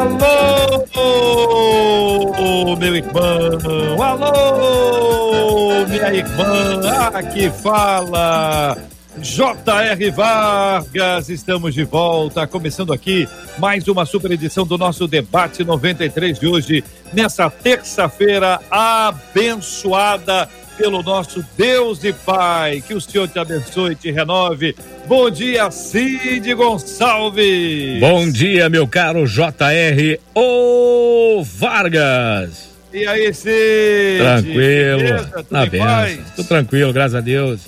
Alô, meu irmão! Alô, minha irmã! Aqui fala J.R. Vargas, estamos de volta, começando aqui mais uma super edição do nosso debate 93 de hoje, nessa terça-feira abençoada pelo nosso Deus e Pai. Que o Senhor te abençoe e te renove. Bom dia, Cid Gonçalves. Bom dia, meu caro JR O Vargas. E aí, Cid? Tranquilo. Na benção. Tô tranquilo, graças a Deus.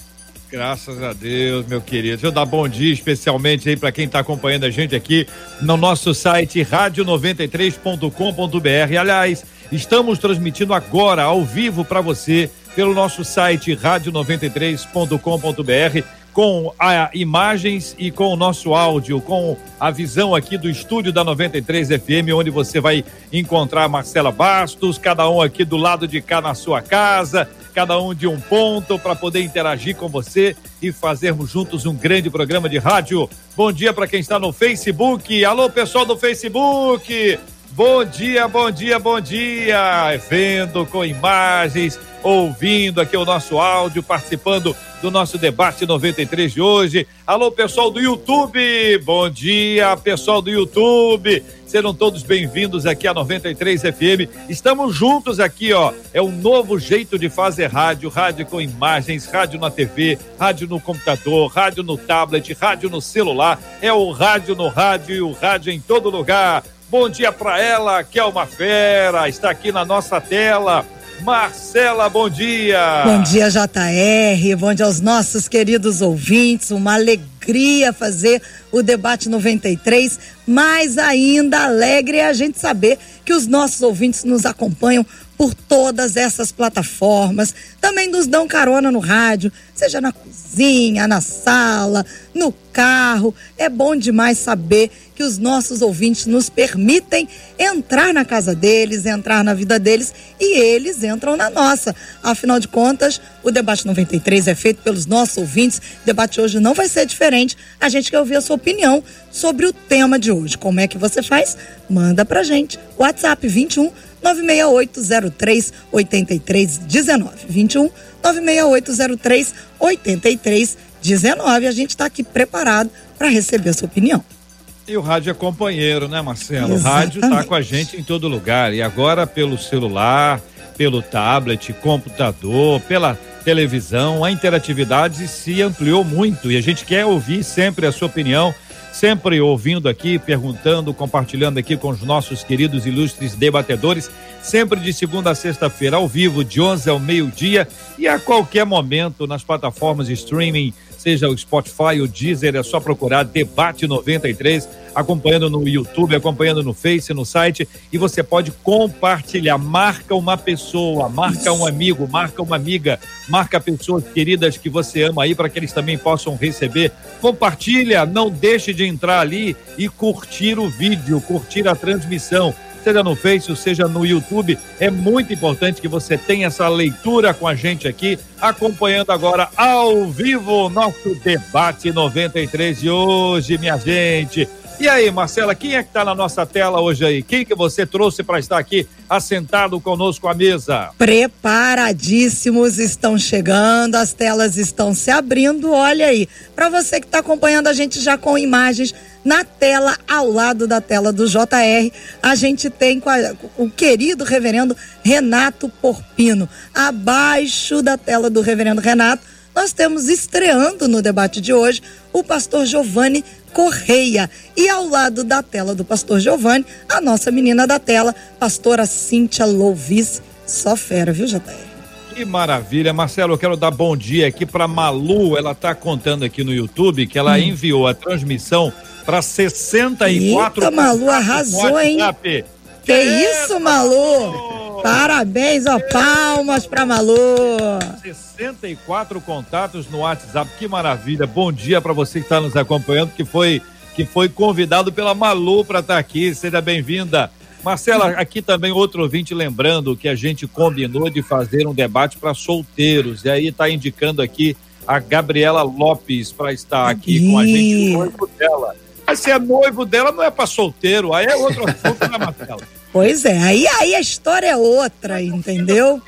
Graças a Deus, meu querido. Deixa eu dar bom dia especialmente aí para quem está acompanhando a gente aqui no nosso site rádio93.com.br. Aliás, estamos transmitindo agora ao vivo para você pelo nosso site rádio93.com.br com a imagens e com o nosso áudio, com a visão aqui do estúdio da 93 FM, onde você vai encontrar Marcela Bastos, cada um aqui do lado de cá na sua casa, cada um de um ponto para poder interagir com você e fazermos juntos um grande programa de rádio. Bom dia para quem está no Facebook. Alô, pessoal do Facebook. Bom dia, bom dia, bom dia. Vendo com imagens ouvindo aqui o nosso áudio, participando do nosso debate 93 de hoje. Alô, pessoal do YouTube, bom dia, pessoal do YouTube. Sejam todos bem-vindos aqui a 93 FM. Estamos juntos aqui, ó. É um novo jeito de fazer rádio, rádio com imagens, rádio na TV, rádio no computador, rádio no tablet, rádio no celular. É o rádio no rádio e o rádio em todo lugar. Bom dia para ela, que é uma fera, está aqui na nossa tela. Marcela, bom dia. Bom dia, JR. Bom dia aos nossos queridos ouvintes. Uma alegria fazer o debate 93. Mais ainda alegre é a gente saber que os nossos ouvintes nos acompanham por todas essas plataformas. Também nos dão carona no rádio, seja na cozinha, na sala, no carro. É bom demais saber que os nossos ouvintes nos permitem entrar na casa deles, entrar na vida deles e eles entram na nossa. Afinal de contas, o debate 93 é feito pelos nossos ouvintes. O debate hoje não vai ser diferente. A gente quer ouvir a sua opinião sobre o tema de hoje. Como é que você faz? Manda pra gente. WhatsApp 21 96803 8319. 21 96803 8319. A gente está aqui preparado para receber a sua opinião. E o rádio é companheiro, né, Marcelo? Exatamente. O rádio está com a gente em todo lugar. E agora pelo celular, pelo tablet, computador, pela televisão, a interatividade se ampliou muito e a gente quer ouvir sempre a sua opinião sempre ouvindo aqui, perguntando, compartilhando aqui com os nossos queridos ilustres debatedores, sempre de segunda a sexta-feira, ao vivo, de 11 ao meio-dia e a qualquer momento nas plataformas de streaming seja o Spotify, o Deezer, é só procurar Debate 93, acompanhando no YouTube, acompanhando no Face, no site, e você pode compartilhar. Marca uma pessoa, marca um amigo, marca uma amiga, marca pessoas queridas que você ama aí para que eles também possam receber. Compartilha, não deixe de entrar ali e curtir o vídeo, curtir a transmissão seja no Face, seja no YouTube. É muito importante que você tenha essa leitura com a gente aqui, acompanhando agora ao vivo o nosso debate 93 de hoje, minha gente. E aí, Marcela, quem é que está na nossa tela hoje aí? Quem que você trouxe para estar aqui assentado conosco à mesa? Preparadíssimos, estão chegando, as telas estão se abrindo. Olha aí, para você que está acompanhando a gente já com imagens na tela, ao lado da tela do JR, a gente tem o querido reverendo Renato Porpino. Abaixo da tela do reverendo Renato, nós temos estreando no debate de hoje o pastor Giovanni Correia. E ao lado da tela do pastor Giovanni, a nossa menina da tela, pastora Cíntia Louvis. Só fera, viu, JR? Que maravilha, Marcelo. Eu quero dar bom dia aqui para Malu. Ela está contando aqui no YouTube que ela hum. enviou a transmissão para 64 Eita, Malu arrasou, hein? Que, isso, Malu? Parabéns, ó, palmas pra Malu. 64 contatos no WhatsApp, que maravilha. Bom dia para você que está nos acompanhando, que foi que foi convidado pela Malu para estar tá aqui. Seja bem-vinda. Marcela, aqui também outro ouvinte lembrando que a gente combinou de fazer um debate para solteiros. E aí está indicando aqui a Gabriela Lopes para estar aqui com a gente, noivo dela. Mas se é noivo dela, não é para solteiro, aí é outro assunto, né, Marcela? Pois é, aí, aí a história é outra, entendeu?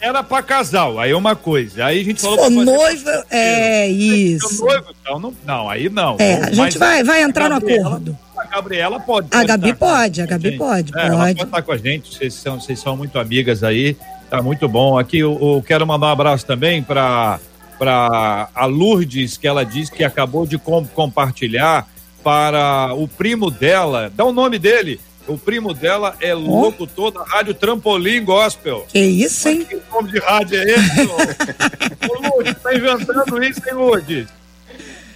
Era para casal, aí é uma coisa. Aí a gente falou Se noivo, é isso. Noivo, então, não, não, aí não. É, a gente vai, vai entrar no acordo. A Gabriela pode. A Gabi pode, a Gabi pode, é, pode. Ela pode estar com a gente, vocês são, vocês são muito amigas aí, tá muito bom. Aqui eu, eu quero mandar um abraço também para para a Lourdes, que ela disse que acabou de com, compartilhar para o primo dela, dá o nome dele, o primo dela é locutor da Rádio Trampolim Gospel. Que isso, hein? Mas que nome de rádio é esse? ô, Lourdes, tá inventando isso, hein, Lourdes?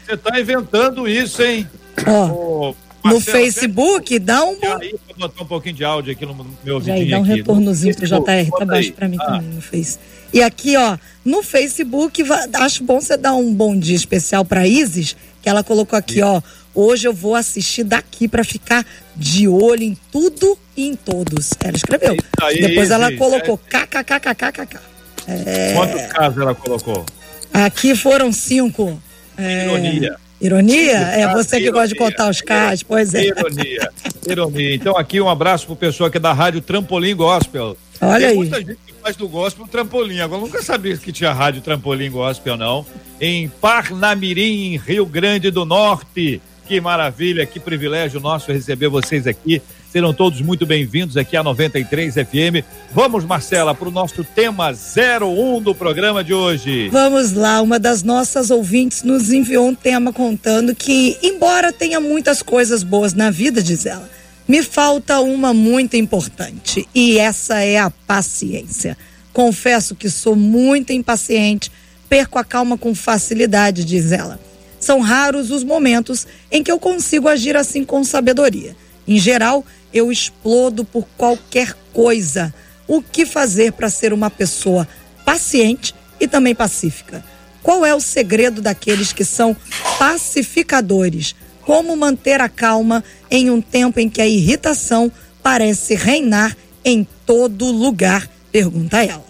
Você tá inventando isso, hein? Ó, oh, no Facebook, dá um... Aí, vou botar um pouquinho de áudio aqui no meu vídeo. Já dá um aqui. retornozinho pro JR, tá baixo pra mim ah. também no Face. E aqui, ó, no Facebook, acho bom você dar um bom dia especial pra Isis, que ela colocou aqui, ó Hoje eu vou assistir daqui para ficar de olho em tudo e em todos. Ela escreveu. Aí, Depois ela colocou é... kkkkkk. É... Quantos casos ela colocou? Aqui foram cinco. É... Ironia. Ironia? É você que ironia, gosta de contar os casos, pois é. Ironia, ironia. Então aqui um abraço pro pessoal aqui da Rádio Trampolim Gospel. Olha Tem aí. muita gente que faz do gospel trampolim. Agora nunca sabia que tinha Rádio Trampolim Gospel, não. Em Parnamirim, Rio Grande do Norte. Que maravilha, que privilégio nosso receber vocês aqui. Serão todos muito bem-vindos aqui à 93 FM. Vamos, Marcela, para o nosso tema 01 do programa de hoje. Vamos lá, uma das nossas ouvintes nos enviou um tema contando que, embora tenha muitas coisas boas na vida, diz ela, me falta uma muito importante e essa é a paciência. Confesso que sou muito impaciente, perco a calma com facilidade, diz ela. São raros os momentos em que eu consigo agir assim com sabedoria. Em geral, eu explodo por qualquer coisa. O que fazer para ser uma pessoa paciente e também pacífica? Qual é o segredo daqueles que são pacificadores? Como manter a calma em um tempo em que a irritação parece reinar em todo lugar? Pergunta ela.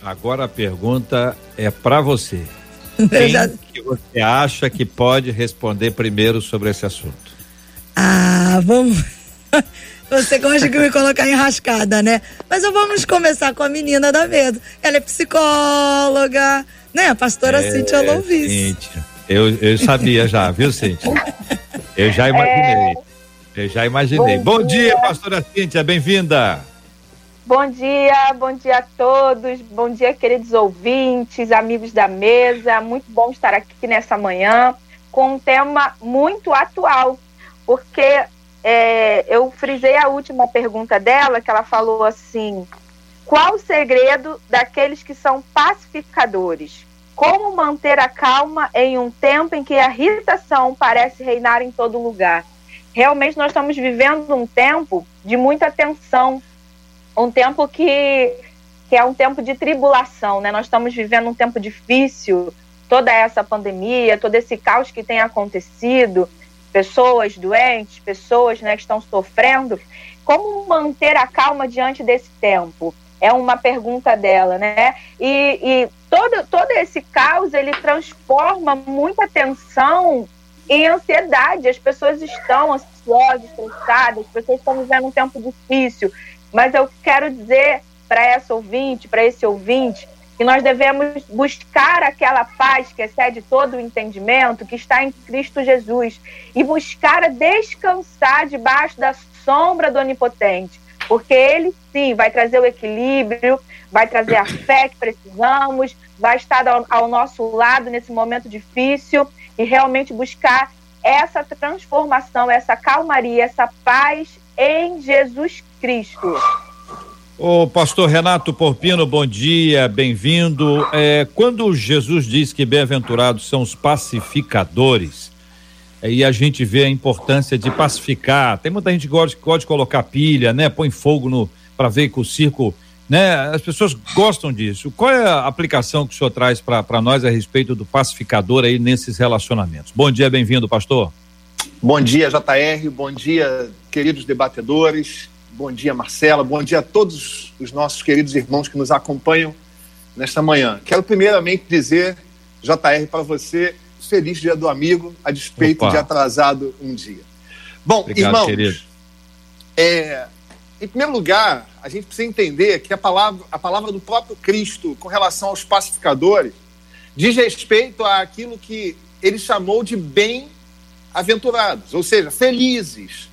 Agora a pergunta é para você. Quem já... que você acha que pode responder primeiro sobre esse assunto? Ah, vamos. Você gosta de me colocar enrascada, né? Mas vamos começar com a menina da medo. Ela é psicóloga, né? A pastora é, Cíntia Louvis. Cíntia. Eu, eu sabia já, viu, Cíntia? Eu já imaginei. Eu já imaginei. Bom, Bom dia, dia, pastora Cíntia, bem-vinda. Bom dia, bom dia a todos, bom dia, queridos ouvintes, amigos da mesa. Muito bom estar aqui nessa manhã com um tema muito atual, porque é, eu frisei a última pergunta dela, que ela falou assim: qual o segredo daqueles que são pacificadores? Como manter a calma em um tempo em que a irritação parece reinar em todo lugar? Realmente, nós estamos vivendo um tempo de muita tensão um tempo que, que é um tempo de tribulação, né? Nós estamos vivendo um tempo difícil, toda essa pandemia, todo esse caos que tem acontecido, pessoas doentes, pessoas né, que estão sofrendo. Como manter a calma diante desse tempo? É uma pergunta dela, né? E, e todo, todo esse caos ele transforma muita tensão em ansiedade. As pessoas estão ansiosas, estressadas, as pessoas estão vivendo um tempo difícil. Mas eu quero dizer para essa ouvinte, para esse ouvinte, que nós devemos buscar aquela paz que excede todo o entendimento, que está em Cristo Jesus, e buscar descansar debaixo da sombra do Onipotente, porque Ele sim vai trazer o equilíbrio, vai trazer a fé que precisamos, vai estar ao, ao nosso lado nesse momento difícil e realmente buscar essa transformação, essa calmaria, essa paz em Jesus Cristo. O pastor Renato Porpino, bom dia, bem-vindo. É, quando Jesus diz que bem-aventurados são os pacificadores, é, e a gente vê a importância de pacificar, tem muita gente que gosta, gosta de colocar pilha, né? Põe fogo no para ver que o circo né? As pessoas gostam disso. Qual é a aplicação que o senhor traz para nós a respeito do pacificador aí nesses relacionamentos? Bom dia, bem-vindo, pastor. Bom dia, JR. Bom dia, queridos debatedores. Bom dia, Marcela. Bom dia a todos os nossos queridos irmãos que nos acompanham nesta manhã. Quero primeiramente dizer, JR, para você, feliz dia do amigo, a despeito Opa. de atrasado um dia. Bom, Obrigado, irmãos, querido. É, em primeiro lugar, a gente precisa entender que a palavra, a palavra do próprio Cristo com relação aos pacificadores diz respeito àquilo que ele chamou de bem-aventurados, ou seja, felizes.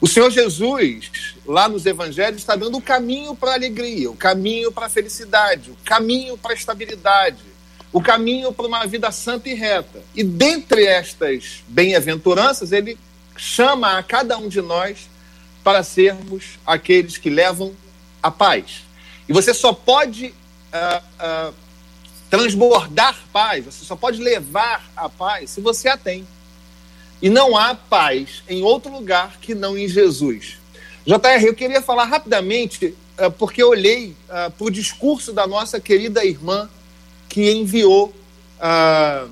O Senhor Jesus, lá nos evangelhos, está dando o caminho para a alegria, o caminho para a felicidade, o caminho para a estabilidade, o caminho para uma vida santa e reta. E dentre estas bem-aventuranças, ele chama a cada um de nós para sermos aqueles que levam a paz. E você só pode uh, uh, transbordar paz, você só pode levar a paz se você a tem. E não há paz em outro lugar que não em Jesus. JR, eu queria falar rapidamente, uh, porque eu olhei uh, para o discurso da nossa querida irmã que enviou uh,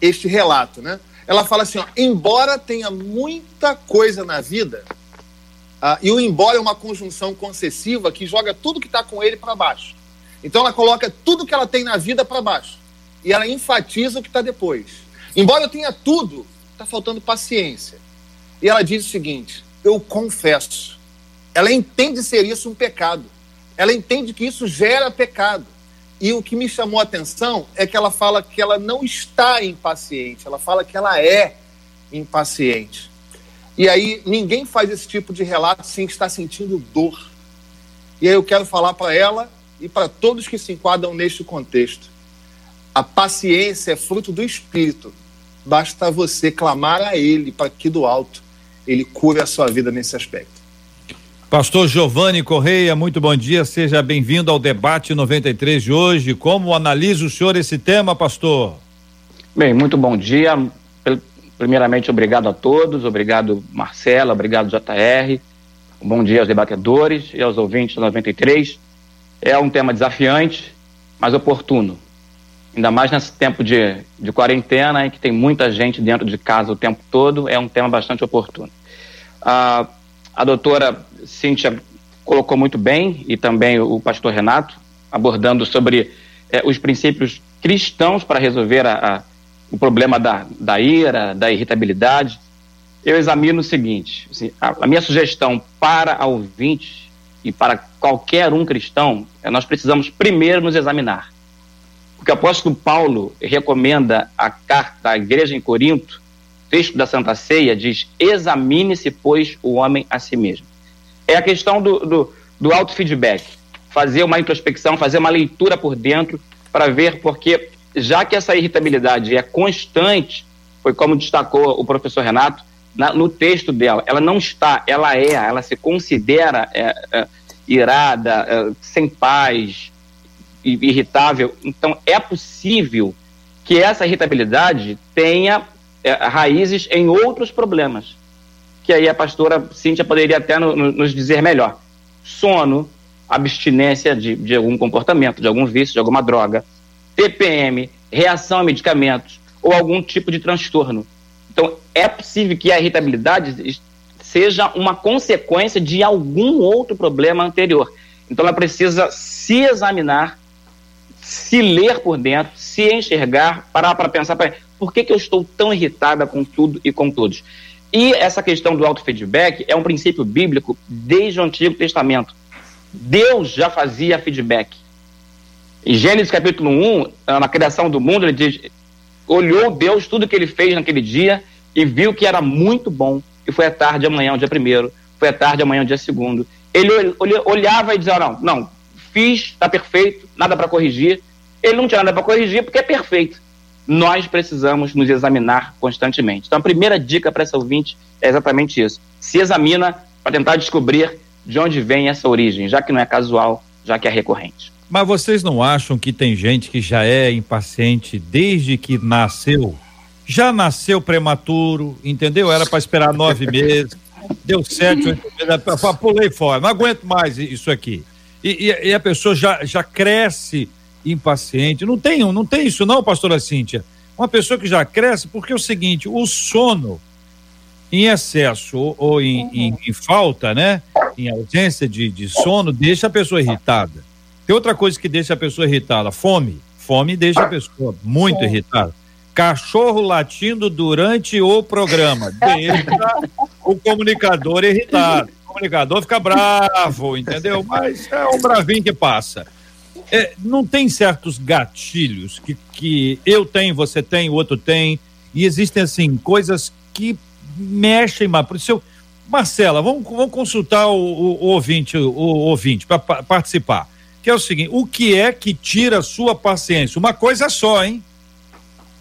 este relato. Né? Ela fala assim: ó, embora tenha muita coisa na vida, e o embora é uma conjunção concessiva que joga tudo que está com ele para baixo. Então ela coloca tudo que ela tem na vida para baixo. E ela enfatiza o que está depois. Embora eu tenha tudo, está faltando paciência. E ela diz o seguinte: eu confesso. Ela entende ser isso um pecado. Ela entende que isso gera pecado. E o que me chamou a atenção é que ela fala que ela não está impaciente, ela fala que ela é impaciente. E aí ninguém faz esse tipo de relato sem estar sentindo dor. E aí eu quero falar para ela e para todos que se enquadram neste contexto. A paciência é fruto do espírito, Basta você clamar a Ele para que do alto Ele cure a sua vida nesse aspecto. Pastor Giovanni Correia, muito bom dia, seja bem-vindo ao debate 93 de hoje. Como analisa o senhor esse tema, pastor? Bem, muito bom dia. Primeiramente, obrigado a todos, obrigado Marcela, obrigado JR. Bom dia aos debatedores e aos ouvintes do 93. É um tema desafiante, mas oportuno ainda mais nesse tempo de, de quarentena, em que tem muita gente dentro de casa o tempo todo, é um tema bastante oportuno. A, a doutora Cíntia colocou muito bem, e também o pastor Renato, abordando sobre eh, os princípios cristãos para resolver a, a, o problema da, da ira, da irritabilidade. Eu examino o seguinte: assim, a, a minha sugestão para a ouvinte e para qualquer um cristão é nós precisamos primeiro nos examinar o que o apóstolo Paulo recomenda a carta à igreja em Corinto, texto da Santa Ceia, diz: examine-se, pois, o homem a si mesmo. É a questão do, do, do auto-feedback, fazer uma introspecção, fazer uma leitura por dentro para ver, porque já que essa irritabilidade é constante, foi como destacou o professor Renato, na, no texto dela, ela não está, ela é, ela se considera é, é, irada, é, sem paz, irritável. Então, é possível que essa irritabilidade tenha é, raízes em outros problemas. Que aí a pastora Cíntia poderia até no, no, nos dizer melhor. Sono, abstinência de, de algum comportamento, de algum vício, de alguma droga, TPM, reação a medicamentos ou algum tipo de transtorno. Então, é possível que a irritabilidade seja uma consequência de algum outro problema anterior. Então, ela precisa se examinar se ler por dentro, se enxergar, parar para pensar, por que, que eu estou tão irritada com tudo e com todos? E essa questão do auto-feedback é um princípio bíblico desde o Antigo Testamento. Deus já fazia feedback. Em Gênesis capítulo 1, na criação do mundo, ele diz: olhou Deus tudo que ele fez naquele dia e viu que era muito bom. E foi à tarde amanhã, o dia primeiro, foi à tarde amanhã, o dia segundo. Ele olhava e dizia: não, não, fiz, está perfeito, nada para corrigir. Ele não tinha nada para corrigir porque é perfeito. Nós precisamos nos examinar constantemente. Então, a primeira dica para essa ouvinte é exatamente isso. Se examina para tentar descobrir de onde vem essa origem, já que não é casual, já que é recorrente. Mas vocês não acham que tem gente que já é impaciente desde que nasceu? Já nasceu prematuro, entendeu? Era para esperar nove meses, deu sete, oito meses, pulei fora, não aguento mais isso aqui. E, e, e, a pessoa já, já cresce impaciente. Não tem, não tem isso não, pastora Cíntia? Uma pessoa que já cresce, porque é o seguinte, o sono em excesso ou, ou em, uhum. em, em, falta, né? Em ausência de, de sono, deixa a pessoa irritada. Tem outra coisa que deixa a pessoa irritada, fome. Fome deixa a pessoa muito Sim. irritada. Cachorro latindo durante o programa. Deixa o comunicador irritado. O comunicador fica bravo, entendeu? Mas é um bravinho que passa. É, não tem certos gatilhos que, que eu tenho, você tem, o outro tem, e existem, assim, coisas que mexem mais. Por isso, eu, Marcela, vamos, vamos consultar o, o, o ouvinte, o, o ouvinte para participar. Que é o seguinte: o que é que tira a sua paciência? Uma coisa só, hein?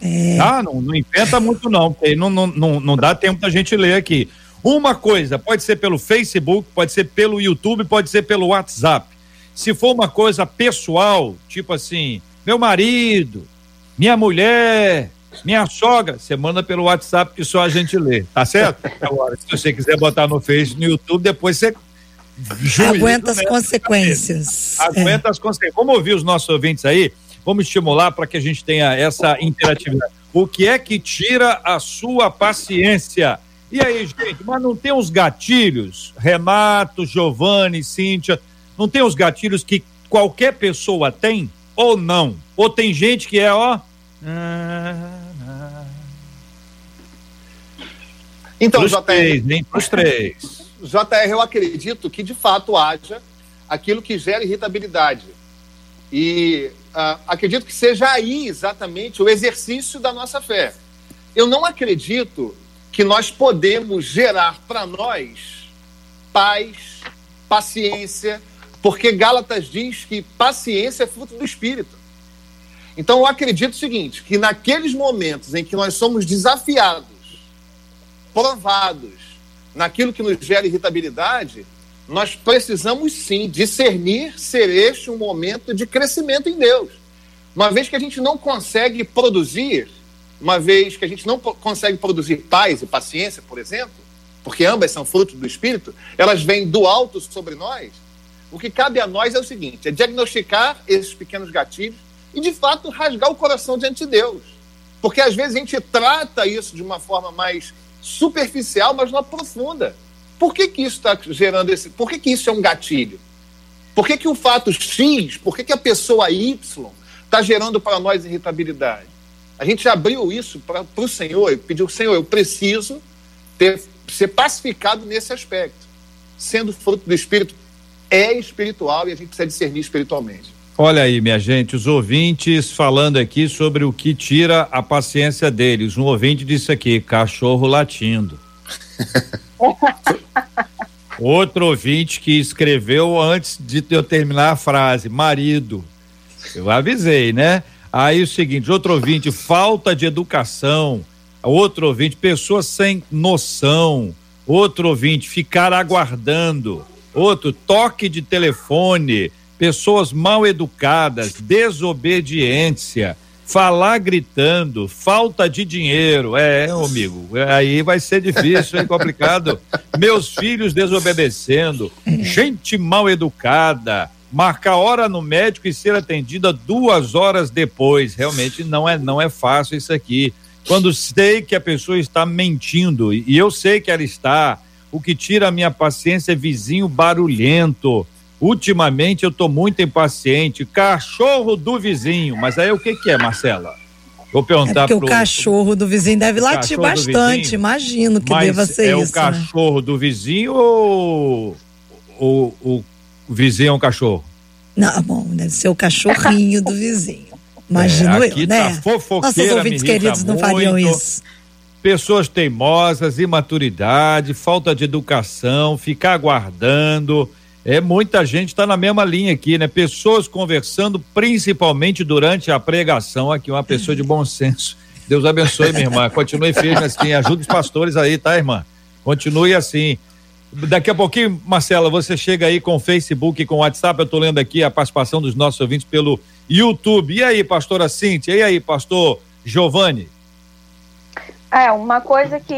É... Ah, não, não inventa muito, não, porque não, não, não, não dá tempo da gente ler aqui. Uma coisa, pode ser pelo Facebook, pode ser pelo YouTube, pode ser pelo WhatsApp. Se for uma coisa pessoal, tipo assim, meu marido, minha mulher, minha sogra, você manda pelo WhatsApp que só a gente lê, tá certo? Agora, se você quiser botar no Face, no YouTube, depois você aguenta as né? consequências. Aguenta é. as consequências. Vamos ouvir os nossos ouvintes aí? Vamos estimular para que a gente tenha essa interatividade. O que é que tira a sua paciência? E aí, gente, mas não tem os gatilhos? Renato, Giovanni, Cíntia, não tem os gatilhos que qualquer pessoa tem ou não? Ou tem gente que é, ó. Então, Pros JR. Três, hein? Pros três. JR, eu acredito que de fato haja aquilo que gera irritabilidade. E uh, acredito que seja aí exatamente o exercício da nossa fé. Eu não acredito que nós podemos gerar para nós paz, paciência, porque Gálatas diz que paciência é fruto do Espírito. Então eu acredito o seguinte, que naqueles momentos em que nós somos desafiados, provados naquilo que nos gera irritabilidade, nós precisamos sim discernir ser este um momento de crescimento em Deus. Uma vez que a gente não consegue produzir, uma vez que a gente não consegue produzir paz e paciência, por exemplo, porque ambas são frutos do Espírito, elas vêm do alto sobre nós, o que cabe a nós é o seguinte: é diagnosticar esses pequenos gatilhos e, de fato, rasgar o coração diante de Deus. Porque às vezes a gente trata isso de uma forma mais superficial, mas não aprofunda. Por que, que isso está gerando esse. Por que, que isso é um gatilho? Por que, que o fato X, por que, que a pessoa Y está gerando para nós irritabilidade? A gente abriu isso para o Senhor e pediu: Senhor, eu preciso ter, ser pacificado nesse aspecto, sendo fruto do Espírito é espiritual e a gente precisa discernir espiritualmente. Olha aí, minha gente, os ouvintes falando aqui sobre o que tira a paciência deles. Um ouvinte disse aqui: cachorro latindo. Outro ouvinte que escreveu antes de eu terminar a frase: marido. Eu avisei, né? Aí o seguinte: outro ouvinte, falta de educação. Outro ouvinte, pessoas sem noção. Outro ouvinte, ficar aguardando. Outro, toque de telefone, pessoas mal educadas, desobediência, falar gritando, falta de dinheiro. É, amigo, aí vai ser difícil, é complicado. Meus filhos desobedecendo, gente mal educada, marcar hora no médico e ser atendida duas horas depois. Realmente não é, não é fácil isso aqui. Quando sei que a pessoa está mentindo, e eu sei que ela está, o que tira a minha paciência é vizinho barulhento. Ultimamente eu tô muito impaciente. Cachorro do vizinho. Mas aí o que que é, Marcela? Vou perguntar é porque pro, o cachorro do vizinho deve latir bastante, imagino que deva ser é isso. É o cachorro né? do vizinho ou o, o, o vizinho é um cachorro? Não, bom, deve ser o cachorrinho do vizinho. Imagino é, eu, né? Tá Nossos ouvintes queridos não fariam isso pessoas teimosas, imaturidade, falta de educação, ficar aguardando. É muita gente está na mesma linha aqui, né? Pessoas conversando, principalmente durante a pregação. Aqui, uma pessoa de bom senso. Deus abençoe, minha irmã. Continue firme assim. Ajude os pastores aí, tá, irmã? Continue assim. Daqui a pouquinho, Marcela, você chega aí com o Facebook com o WhatsApp. Eu estou lendo aqui a participação dos nossos ouvintes pelo YouTube. E aí, pastora Cíntia? E aí, pastor Giovanni? É, uma coisa que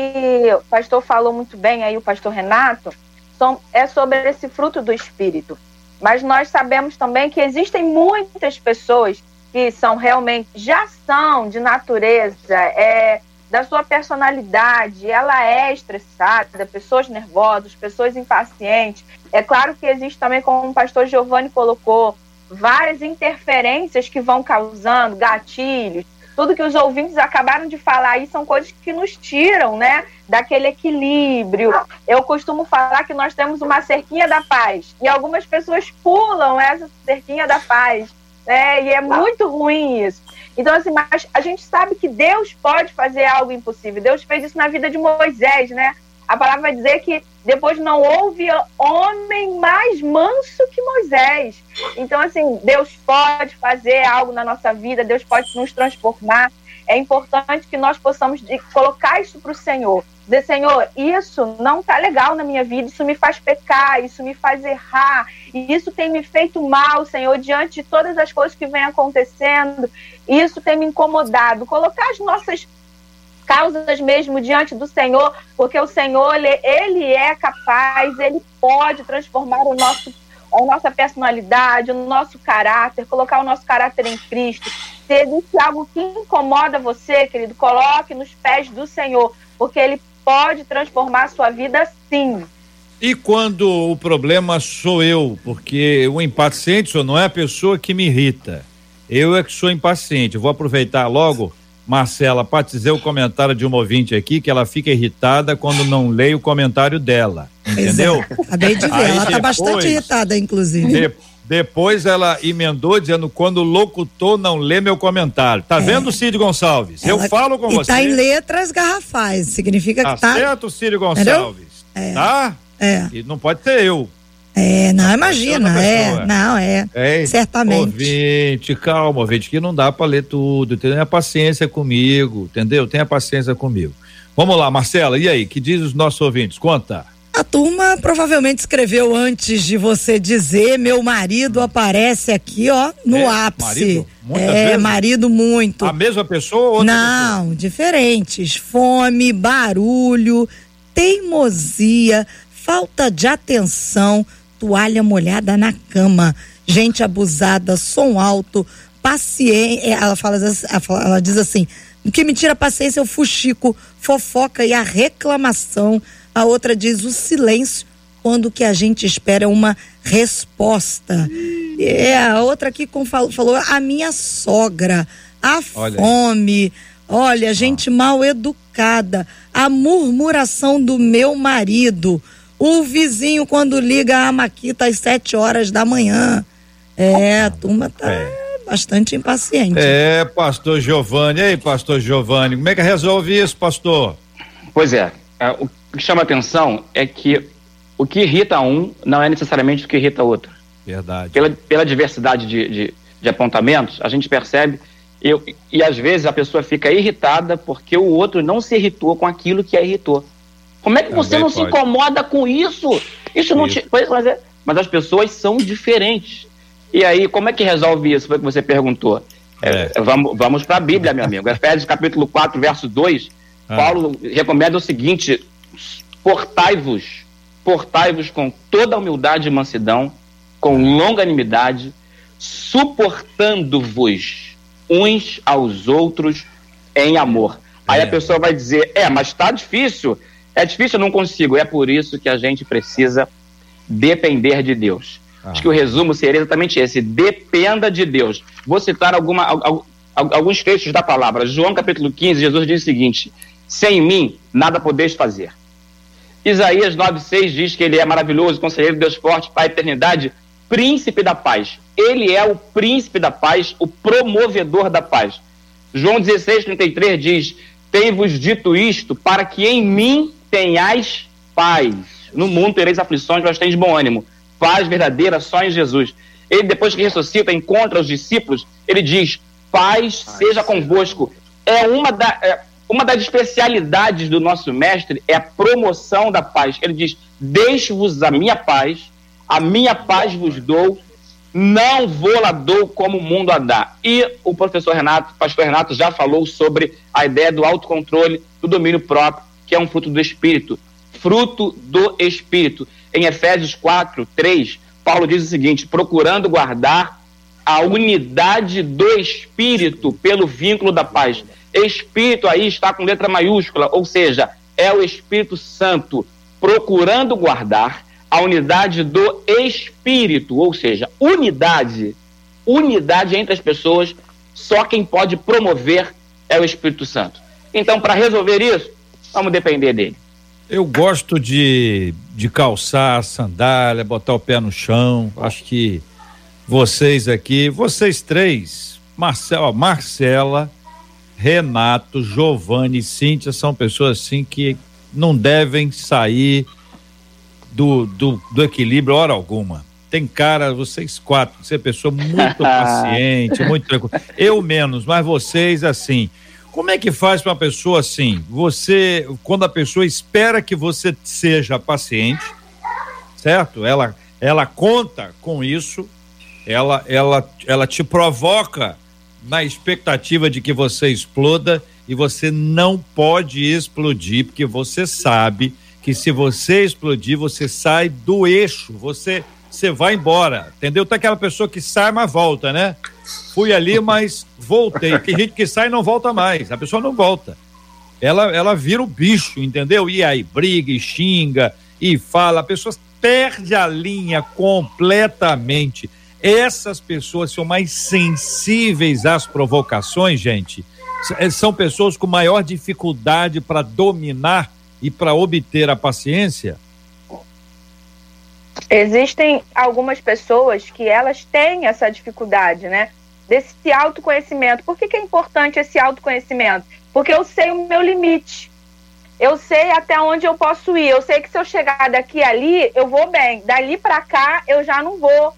o pastor falou muito bem aí, o pastor Renato, são, é sobre esse fruto do Espírito. mas nós sabemos também que existem muitas pessoas que são realmente, já são de natureza, é, da sua personalidade, ela é estressada, pessoas nervosas, pessoas impacientes. É claro que existe também, como o pastor Giovanni colocou, várias interferências que vão causando gatilhos. Tudo que os ouvintes acabaram de falar aí são coisas que nos tiram, né, daquele equilíbrio. Eu costumo falar que nós temos uma cerquinha da paz e algumas pessoas pulam essa cerquinha da paz né? E é muito ruim isso. Então, assim, mas a gente sabe que Deus pode fazer algo impossível. Deus fez isso na vida de Moisés, né? A palavra vai dizer que depois não houve homem mais manso que Moisés. Então, assim, Deus pode fazer algo na nossa vida, Deus pode nos transformar. É importante que nós possamos colocar isso para o Senhor dizer, Senhor, isso não tá legal na minha vida, isso me faz pecar, isso me faz errar, e isso tem me feito mal, Senhor, diante de todas as coisas que vem acontecendo, isso tem me incomodado. Colocar as nossas causas mesmo diante do Senhor, porque o Senhor, ele, ele é capaz, ele pode transformar o nosso a nossa personalidade, o nosso caráter, colocar o nosso caráter em Cristo. Se existe algo que incomoda você, querido, coloque nos pés do Senhor, porque Ele pode transformar a sua vida sim. E quando o problema sou eu, porque o impaciente só não é a pessoa que me irrita. Eu é que sou impaciente. Eu vou aproveitar logo, Marcela, para dizer o comentário de uma ouvinte aqui que ela fica irritada quando não leio o comentário dela. Entendeu? É. Acabei de ver, Aí ela está bastante irritada, inclusive. Depois, depois ela emendou dizendo quando o locutor não lê meu comentário. Tá é. vendo, Cid Gonçalves? Ela, Eu falo com e você. Tá em letras garrafais, significa que tá. Certo, Cid Gonçalves. É. Tá? É. E não pode ser eu. É, não, imagina, é, não, é, é, certamente. Ouvinte, calma, ouvinte, que não dá para ler tudo, tenha paciência comigo, entendeu? Tenha paciência comigo. Vamos lá, Marcela, e aí, que diz os nossos ouvintes? Conta. A turma provavelmente escreveu antes de você dizer, meu marido aparece aqui, ó, no é, ápice. Marido? É, vezes? marido muito. A mesma pessoa ou outra Não, pessoa? diferentes. Fome, barulho, teimosia, falta de atenção, toalha molhada na cama, gente abusada, som alto, paciência. Ela fala, ela diz assim: o que me tira a paciência é o fuxico, fofoca e a reclamação a outra diz o silêncio quando o que a gente espera é uma resposta. É, a outra aqui com, falou a minha sogra, a olha fome, olha, gente ah. mal educada, a murmuração do meu marido, o vizinho quando liga a maquita às sete horas da manhã. É, a turma tá é. bastante impaciente. É, pastor Giovanni, ei, pastor Giovanni, como é que resolve isso, pastor? Pois é, é o o que chama atenção é que o que irrita um não é necessariamente o que irrita outro. Verdade. Pela, pela diversidade de, de, de apontamentos, a gente percebe eu, e às vezes a pessoa fica irritada porque o outro não se irritou com aquilo que a irritou. Como é que Também você não pode. se incomoda com isso? Isso não isso. te. Mas, é, mas as pessoas são diferentes. E aí, como é que resolve isso? Foi o que você perguntou. É. É, vamos vamos para a Bíblia, meu amigo. Efésios capítulo 4, verso 2. Ah. Paulo recomenda o seguinte: portai-vos, portai-vos com toda humildade e mansidão, com longanimidade, suportando-vos uns aos outros em amor. É. Aí a pessoa vai dizer: é, mas está difícil, é difícil, eu não consigo. É por isso que a gente precisa depender de Deus. Ah. Acho que o resumo seria exatamente esse: dependa de Deus. Vou citar alguma, alguns trechos da palavra. João capítulo 15, Jesus diz o seguinte: sem mim nada podeis fazer. Isaías 9,6 diz que ele é maravilhoso, conselheiro, Deus forte, Pai, eternidade, príncipe da paz. Ele é o príncipe da paz, o promovedor da paz. João 16,33 diz: Tenho-vos dito isto para que em mim tenhais paz. No mundo tereis aflições, mas tens bom ânimo. Paz verdadeira só em Jesus. Ele, depois que ressuscita, encontra os discípulos, ele diz: Paz, paz seja convosco. É uma da. É, uma das especialidades do nosso mestre é a promoção da paz. Ele diz: Deixo-vos a minha paz, a minha paz vos dou, não vou lá dou como o mundo a dá. E o professor Renato, o pastor Renato, já falou sobre a ideia do autocontrole, do domínio próprio, que é um fruto do espírito. Fruto do espírito. Em Efésios 4, 3, Paulo diz o seguinte: procurando guardar a unidade do espírito pelo vínculo da paz. Espírito aí está com letra maiúscula, ou seja, é o Espírito Santo procurando guardar a unidade do espírito, ou seja, unidade, unidade entre as pessoas, só quem pode promover é o Espírito Santo. Então, para resolver isso, vamos depender dele. Eu gosto de, de calçar sandália, botar o pé no chão. Acho que vocês aqui, vocês três, Marcela, Marcela, Renato, Giovanni, Cíntia, são pessoas assim que não devem sair do, do, do equilíbrio hora alguma. Tem cara, vocês quatro, você é pessoa muito paciente, muito tranquila. Eu menos, mas vocês assim. Como é que faz para uma pessoa assim? Você, quando a pessoa espera que você seja paciente, certo? Ela, ela conta com isso, ela, ela, ela te provoca na expectativa de que você exploda e você não pode explodir, porque você sabe que se você explodir, você sai do eixo, você você vai embora, entendeu? Tá aquela pessoa que sai, mas volta, né? Fui ali, mas voltei. Tem gente que sai e não volta mais. A pessoa não volta. Ela, ela vira o bicho, entendeu? E aí briga e xinga e fala. A pessoa perde a linha completamente. Essas pessoas são mais sensíveis às provocações, gente. Eh, são pessoas com maior dificuldade para dominar e para obter a paciência Existem algumas pessoas que elas têm essa dificuldade, né? Desse autoconhecimento. Por que, que é importante esse autoconhecimento? Porque eu sei o meu limite. Eu sei até onde eu posso ir. Eu sei que se eu chegar daqui ali, eu vou bem. Dali para cá, eu já não vou.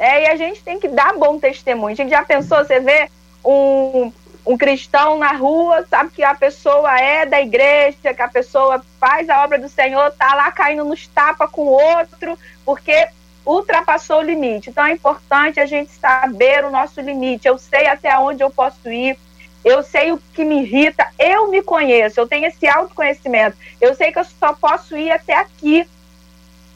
É, e a gente tem que dar bom testemunho. A gente já pensou, você vê um, um cristão na rua, sabe que a pessoa é da igreja, que a pessoa faz a obra do Senhor, tá lá caindo nos tapas com o outro, porque ultrapassou o limite. Então é importante a gente saber o nosso limite. Eu sei até onde eu posso ir, eu sei o que me irrita, eu me conheço, eu tenho esse autoconhecimento. Eu sei que eu só posso ir até aqui.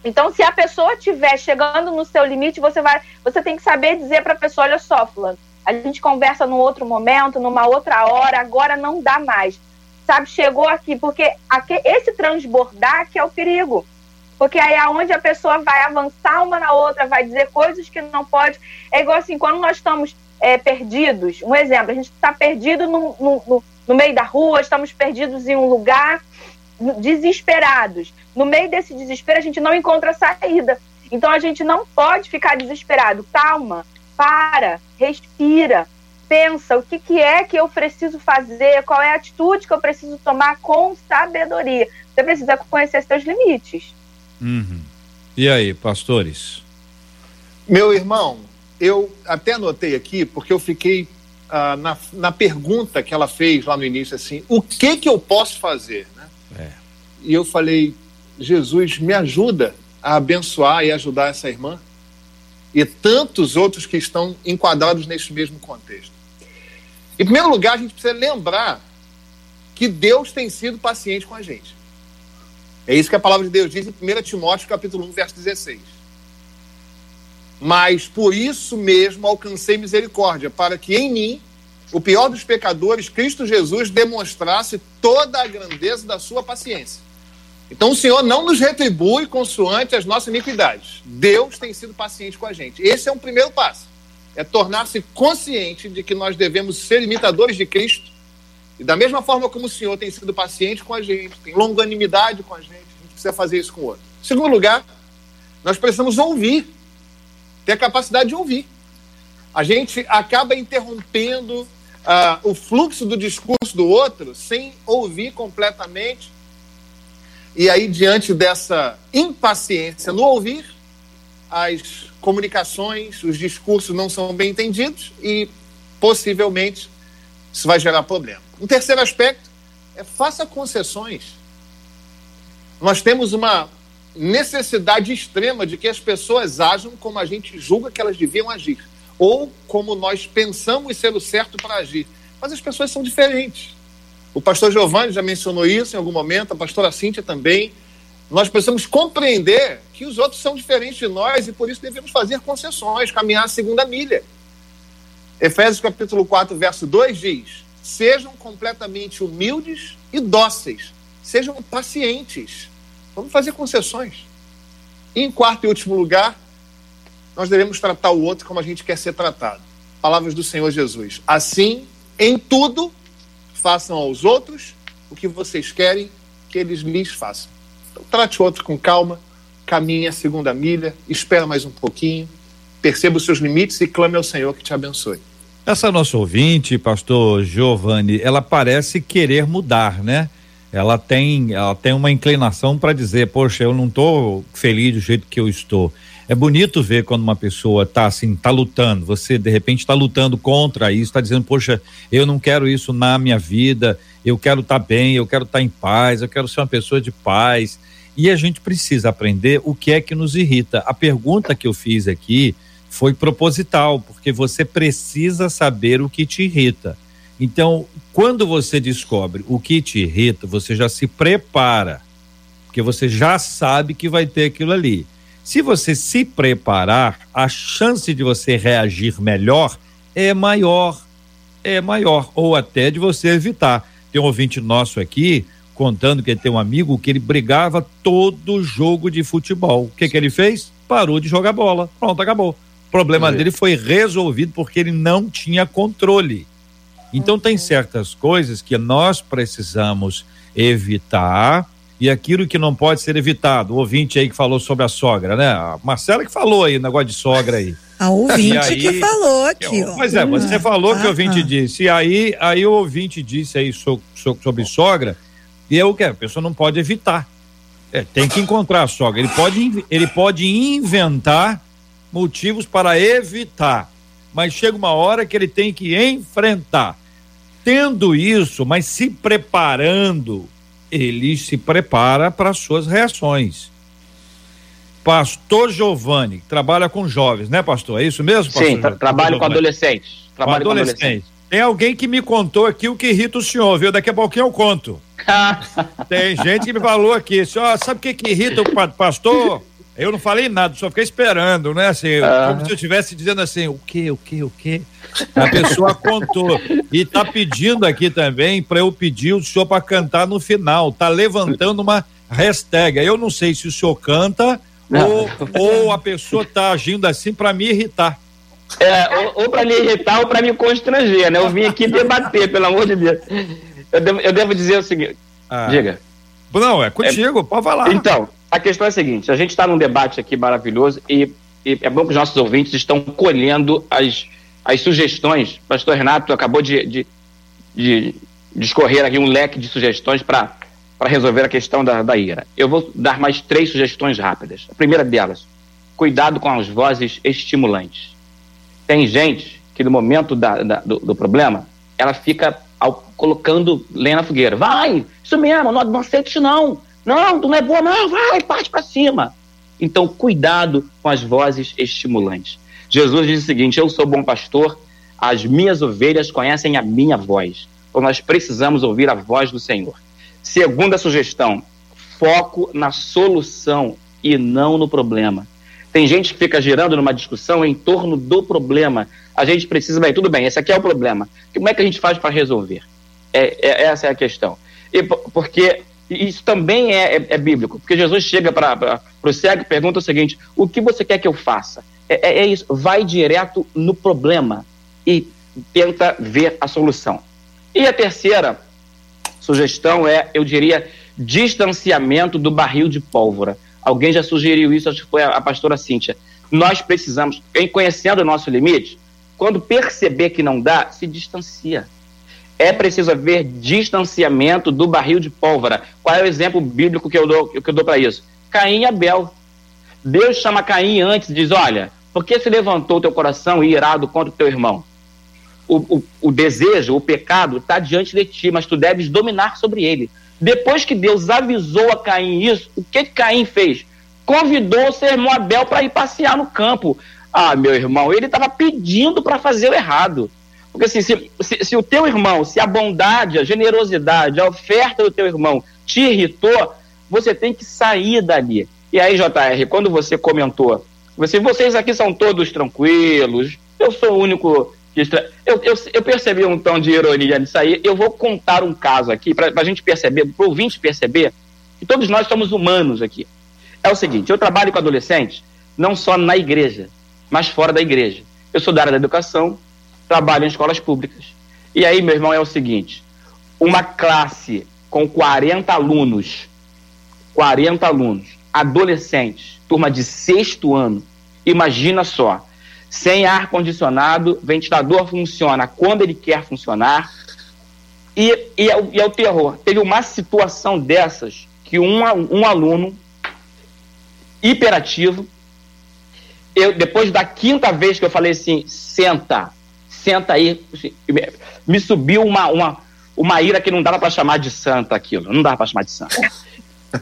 Então, se a pessoa estiver chegando no seu limite, você vai, você tem que saber dizer para a pessoa, olha só, fulano, a gente conversa num outro momento, numa outra hora, agora não dá mais. Sabe, chegou aqui, porque aqui, esse transbordar que é o perigo. Porque aí é onde a pessoa vai avançar uma na outra, vai dizer coisas que não pode. É igual assim, quando nós estamos é, perdidos, um exemplo, a gente está perdido no, no, no, no meio da rua, estamos perdidos em um lugar, desesperados. No meio desse desespero, a gente não encontra saída. Então a gente não pode ficar desesperado. Calma, para, respira, pensa o que, que é que eu preciso fazer, qual é a atitude que eu preciso tomar com sabedoria. Você precisa conhecer seus limites. Uhum. E aí, pastores? Meu irmão, eu até anotei aqui, porque eu fiquei ah, na, na pergunta que ela fez lá no início, assim, o que que eu posso fazer? Né? É. E eu falei, Jesus, me ajuda a abençoar e ajudar essa irmã e tantos outros que estão enquadrados nesse mesmo contexto. Em primeiro lugar, a gente precisa lembrar que Deus tem sido paciente com a gente. É isso que a palavra de Deus diz em 1 Timóteo capítulo 1, verso 16. Mas por isso mesmo alcancei misericórdia, para que em mim, o pior dos pecadores, Cristo Jesus, demonstrasse toda a grandeza da sua paciência então o Senhor não nos retribui consoante as nossas iniquidades. Deus tem sido paciente com a gente. Esse é um primeiro passo. É tornar-se consciente de que nós devemos ser imitadores de Cristo. E da mesma forma como o Senhor tem sido paciente com a gente, tem longanimidade com a gente, a gente precisa fazer isso com o outro. Em segundo lugar, nós precisamos ouvir, ter a capacidade de ouvir. A gente acaba interrompendo uh, o fluxo do discurso do outro sem ouvir completamente e aí, diante dessa impaciência no ouvir, as comunicações, os discursos não são bem entendidos e possivelmente isso vai gerar problema. Um terceiro aspecto é faça concessões. Nós temos uma necessidade extrema de que as pessoas ajam como a gente julga que elas deviam agir, ou como nós pensamos ser o certo para agir. Mas as pessoas são diferentes. O pastor Giovanni já mencionou isso em algum momento, a pastora Cíntia também. Nós precisamos compreender que os outros são diferentes de nós e por isso devemos fazer concessões, caminhar a segunda milha. Efésios capítulo 4, verso 2 diz: Sejam completamente humildes e dóceis, sejam pacientes. Vamos fazer concessões. E em quarto e último lugar, nós devemos tratar o outro como a gente quer ser tratado. Palavras do Senhor Jesus. Assim, em tudo, façam aos outros o que vocês querem que eles lhes façam. Então, trate o outro com calma, caminhe a segunda milha, espera mais um pouquinho, perceba os seus limites e clame ao Senhor que te abençoe. Essa nossa ouvinte, pastor Giovanni, ela parece querer mudar, né? Ela tem, ela tem uma inclinação para dizer, poxa, eu não estou feliz do jeito que eu estou. É bonito ver quando uma pessoa está assim, está lutando. Você de repente está lutando contra isso, está dizendo, poxa, eu não quero isso na minha vida. Eu quero estar tá bem, eu quero estar tá em paz, eu quero ser uma pessoa de paz. E a gente precisa aprender o que é que nos irrita. A pergunta que eu fiz aqui foi proposital, porque você precisa saber o que te irrita. Então, quando você descobre o que te irrita, você já se prepara, porque você já sabe que vai ter aquilo ali. Se você se preparar, a chance de você reagir melhor é maior, é maior, ou até de você evitar. Tem um ouvinte nosso aqui contando que ele tem um amigo que ele brigava todo jogo de futebol. O que que ele fez? Parou de jogar bola. Pronto, acabou. O problema dele foi resolvido porque ele não tinha controle. Então tem certas coisas que nós precisamos evitar e aquilo que não pode ser evitado. O ouvinte aí que falou sobre a sogra, né? A Marcela que falou aí, negócio de sogra aí. A ouvinte aí, que falou aqui, ó. Pois é, você falou ah, que o ouvinte ah. disse. E aí, aí o ouvinte disse aí so, so, sobre sogra, e é o que? A pessoa não pode evitar. É, tem que encontrar a sogra. Ele pode, ele pode inventar motivos para evitar, mas chega uma hora que ele tem que enfrentar. Tendo isso, mas se preparando, ele se prepara para as suas reações. Pastor Giovanni, trabalha com jovens, né, pastor? É isso mesmo, pastor? Sim, tra trabalho com adolescentes. Trabalho com adolescentes. Com adolescentes. Tem alguém que me contou aqui o que irrita o senhor, viu? Daqui a pouquinho eu conto. Tem gente que me falou aqui, senhor, sabe o que, que irrita o pastor? Eu não falei nada, só fiquei esperando, né? Assim, Como se eu estivesse dizendo assim, o que, o que, o que? A pessoa contou. E tá pedindo aqui também para eu pedir o senhor para cantar no final. Tá levantando uma hashtag. Eu não sei se o senhor canta ou, ou a pessoa tá agindo assim para me irritar. É, ou, ou para me irritar ou para me constranger, né? Eu vim aqui debater, pelo amor de Deus. Eu devo, eu devo dizer o seguinte. Ah. Diga. Não, é contigo, é, pode falar. Então, a questão é a seguinte: a gente está num debate aqui maravilhoso e, e, é bom que os nossos ouvintes estão colhendo as, as sugestões. Pastor Renato acabou de, de, de discorrer aqui um leque de sugestões para resolver a questão da, da ira. Eu vou dar mais três sugestões rápidas. A primeira delas, cuidado com as vozes estimulantes. Tem gente que no momento da, da, do, do, problema, ela fica ao, colocando lenha na fogueira. Vai, isso mesmo, não, não aceito isso não. Não, tu não é boa não, vai, parte para cima. Então, cuidado com as vozes estimulantes. Jesus diz o seguinte: Eu sou bom pastor, as minhas ovelhas conhecem a minha voz. Então, nós precisamos ouvir a voz do Senhor. Segunda sugestão: foco na solução e não no problema. Tem gente que fica girando numa discussão em torno do problema. A gente precisa, bem, tudo bem, esse aqui é o problema. Como é que a gente faz para resolver? É, é, essa é a questão. E, porque isso também é, é, é bíblico, porque Jesus chega para o cego e pergunta o seguinte: o que você quer que eu faça? É, é, é isso, vai direto no problema e tenta ver a solução. E a terceira sugestão é, eu diria, distanciamento do barril de pólvora. Alguém já sugeriu isso, acho que foi a, a pastora Cíntia. Nós precisamos, em conhecendo o nosso limite, quando perceber que não dá, se distancia. É preciso haver distanciamento do barril de pólvora. Qual é o exemplo bíblico que eu dou, que eu dou para isso? Caim e Abel. Deus chama Caim antes e diz: Olha, por que se levantou teu coração irado contra o teu irmão? O, o, o desejo, o pecado está diante de ti, mas tu deves dominar sobre ele. Depois que Deus avisou a Caim isso, o que, que Caim fez? Convidou o seu irmão Abel para ir passear no campo. Ah, meu irmão, ele estava pedindo para fazer o errado. Porque assim, se, se, se, o teu irmão, se a bondade, a generosidade, a oferta do teu irmão te irritou, você tem que sair dali. E aí, JR, quando você comentou, você, vocês aqui são todos tranquilos, eu sou o único que. Eu, eu, eu percebi um tom de ironia nisso aí. Eu vou contar um caso aqui, para a gente perceber, para o ouvinte perceber, que todos nós somos humanos aqui. É o seguinte: eu trabalho com adolescentes, não só na igreja, mas fora da igreja. Eu sou da área da educação, trabalho em escolas públicas. E aí, meu irmão, é o seguinte: uma classe com 40 alunos, 40 alunos, adolescentes, turma de sexto ano, imagina só, sem ar condicionado, ventilador funciona quando ele quer funcionar, e, e, é, o, e é o terror. Teve uma situação dessas que um, um aluno hiperativo, eu, depois da quinta vez que eu falei assim, senta, senta aí, me subiu uma, uma, uma ira que não dava para chamar de santa aquilo, não dava para chamar de santa.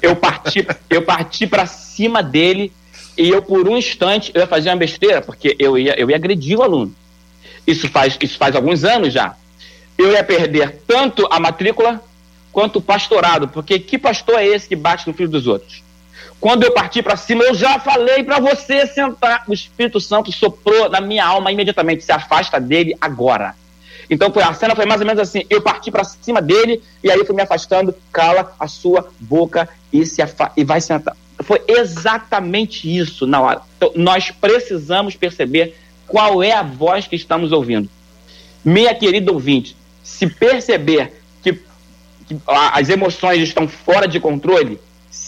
Eu parti, eu parti para cima dele e eu por um instante eu ia fazer uma besteira porque eu ia, eu ia agredir o aluno. Isso faz, isso faz alguns anos já. Eu ia perder tanto a matrícula quanto o pastorado, porque que pastor é esse que bate no filho dos outros? Quando eu parti para cima, eu já falei para você sentar. O Espírito Santo soprou na minha alma imediatamente. Se afasta dele agora. Então foi, a cena foi mais ou menos assim: eu parti para cima dele e aí fui me afastando. Cala a sua boca e, se e vai sentar. Foi exatamente isso na hora. Então, nós precisamos perceber qual é a voz que estamos ouvindo. Minha querida ouvinte, se perceber que, que as emoções estão fora de controle,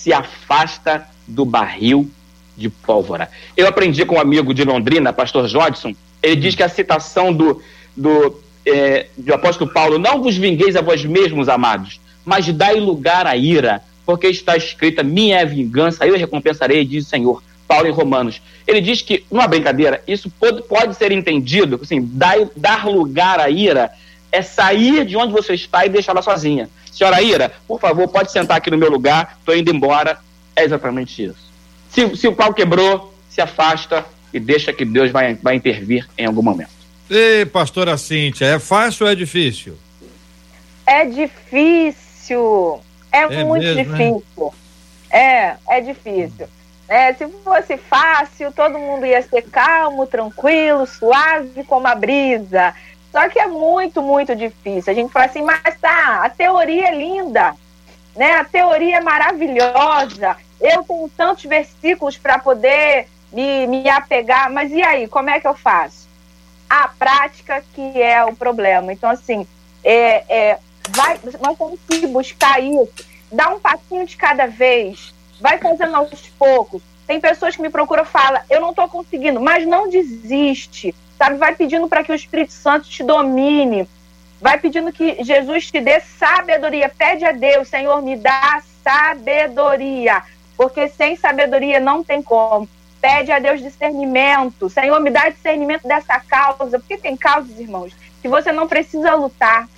se afasta do barril de pólvora. Eu aprendi com um amigo de Londrina, pastor Jodson, ele diz que a citação do, do é, do apóstolo Paulo, não vos vingueis a vós mesmos, amados, mas dai lugar à ira, porque está escrita, minha é vingança, eu recompensarei, diz o Senhor. Paulo em Romanos. Ele diz que, numa brincadeira, isso pode, pode ser entendido, assim, dar lugar à ira é sair de onde você está e deixá-la sozinha. Senhora Ira, por favor, pode sentar aqui no meu lugar, estou indo embora. É exatamente isso. Se, se o pau quebrou, se afasta e deixa que Deus vai, vai intervir em algum momento. Ei, pastora Cíntia, é fácil ou é difícil? É difícil. É, é muito mesmo, difícil. É, é difícil. É, se fosse fácil, todo mundo ia ser calmo, tranquilo, suave como a brisa. Só que é muito, muito difícil. A gente fala assim, mas tá, a teoria é linda, né? A teoria é maravilhosa. Eu tenho tantos versículos para poder me, me apegar, mas e aí, como é que eu faço? a prática que é o problema. Então, assim, é, é, vai, nós temos que buscar isso, dar um passinho de cada vez, vai fazendo aos poucos. Tem pessoas que me procuram e falam, eu não estou conseguindo, mas não desiste, sabe? Vai pedindo para que o Espírito Santo te domine, vai pedindo que Jesus te dê sabedoria. Pede a Deus, Senhor, me dá sabedoria, porque sem sabedoria não tem como. Pede a Deus discernimento. Senhor, me dá discernimento dessa causa. Porque tem causas, irmãos, que você não precisa lutar.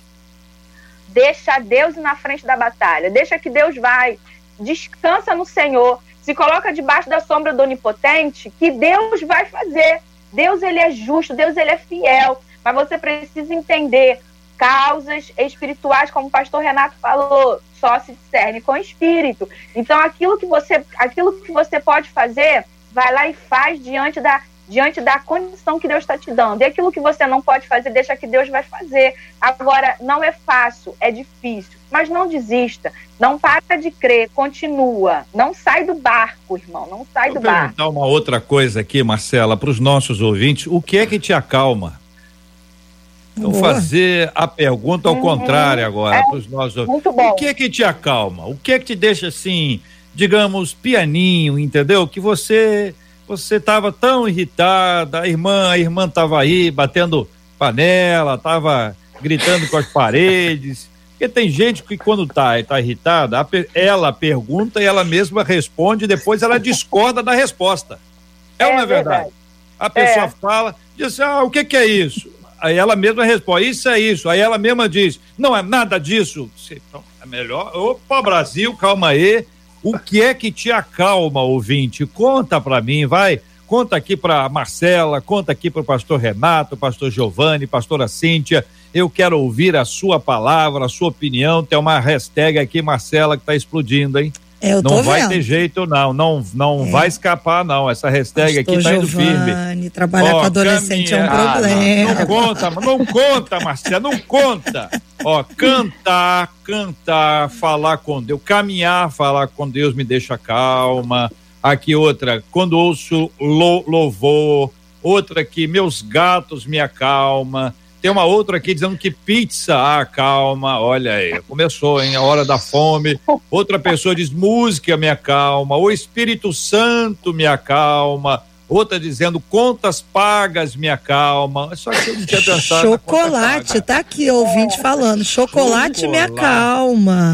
Deixa Deus na frente da batalha. Deixa que Deus vai. Descansa no Senhor. Se coloca debaixo da sombra do Onipotente, que Deus vai fazer. Deus, ele é justo. Deus, ele é fiel. Mas você precisa entender causas espirituais, como o pastor Renato falou, só se discerne com o espírito. Então, aquilo que você, aquilo que você pode fazer vai lá e faz diante da, diante da condição que Deus está te dando. E aquilo que você não pode fazer, deixa que Deus vai fazer. Agora, não é fácil, é difícil, mas não desista. Não para de crer, continua. Não sai do barco, irmão, não sai Vou do barco. Vou uma outra coisa aqui, Marcela, para os nossos ouvintes. O que é que te acalma? Então, Boa. fazer a pergunta ao uhum. contrário agora é, para os nossos ouvintes. O que é que te acalma? O que é que te deixa assim digamos, pianinho, entendeu? Que você você estava tão irritada, a irmã, a irmã estava aí batendo panela, estava gritando com as paredes. Porque tem gente que quando tá, tá irritada, ela pergunta e ela mesma responde, depois ela discorda da resposta. É, é uma é verdade. verdade. A pessoa é. fala, diz, ah, o que que é isso? Aí ela mesma responde, isso é isso. Aí ela mesma diz, não é nada disso. Então, é melhor, opa, Brasil, calma aí, o que é que te acalma, ouvinte? Conta para mim, vai. Conta aqui para Marcela, conta aqui para o pastor Renato, pastor Giovanni, pastora Cíntia. Eu quero ouvir a sua palavra, a sua opinião. Tem uma hashtag aqui, Marcela, que está explodindo, hein? Eu não vai vendo. ter jeito, não. Não, não é. vai escapar, não. Essa hashtag Pastor aqui tá indo firme. Trabalhar oh, com adolescente caminha. é um problema. Ah, não, não, conta, não conta, Marcia, não conta. Ó, cantar, cantar, falar com Deus, caminhar, falar com Deus me deixa calma. Aqui outra, quando ouço louvor. Outra aqui, meus gatos me acalma. Tem uma outra aqui dizendo que pizza acalma. Olha aí, começou, hein? A hora da fome. Outra pessoa diz música me acalma. O Espírito Santo me acalma. Outra dizendo contas pagas me acalma. Só que eu não tinha pensado. Chocolate, tá aqui, ouvinte falando. Chocolate, Chocolate. me acalma.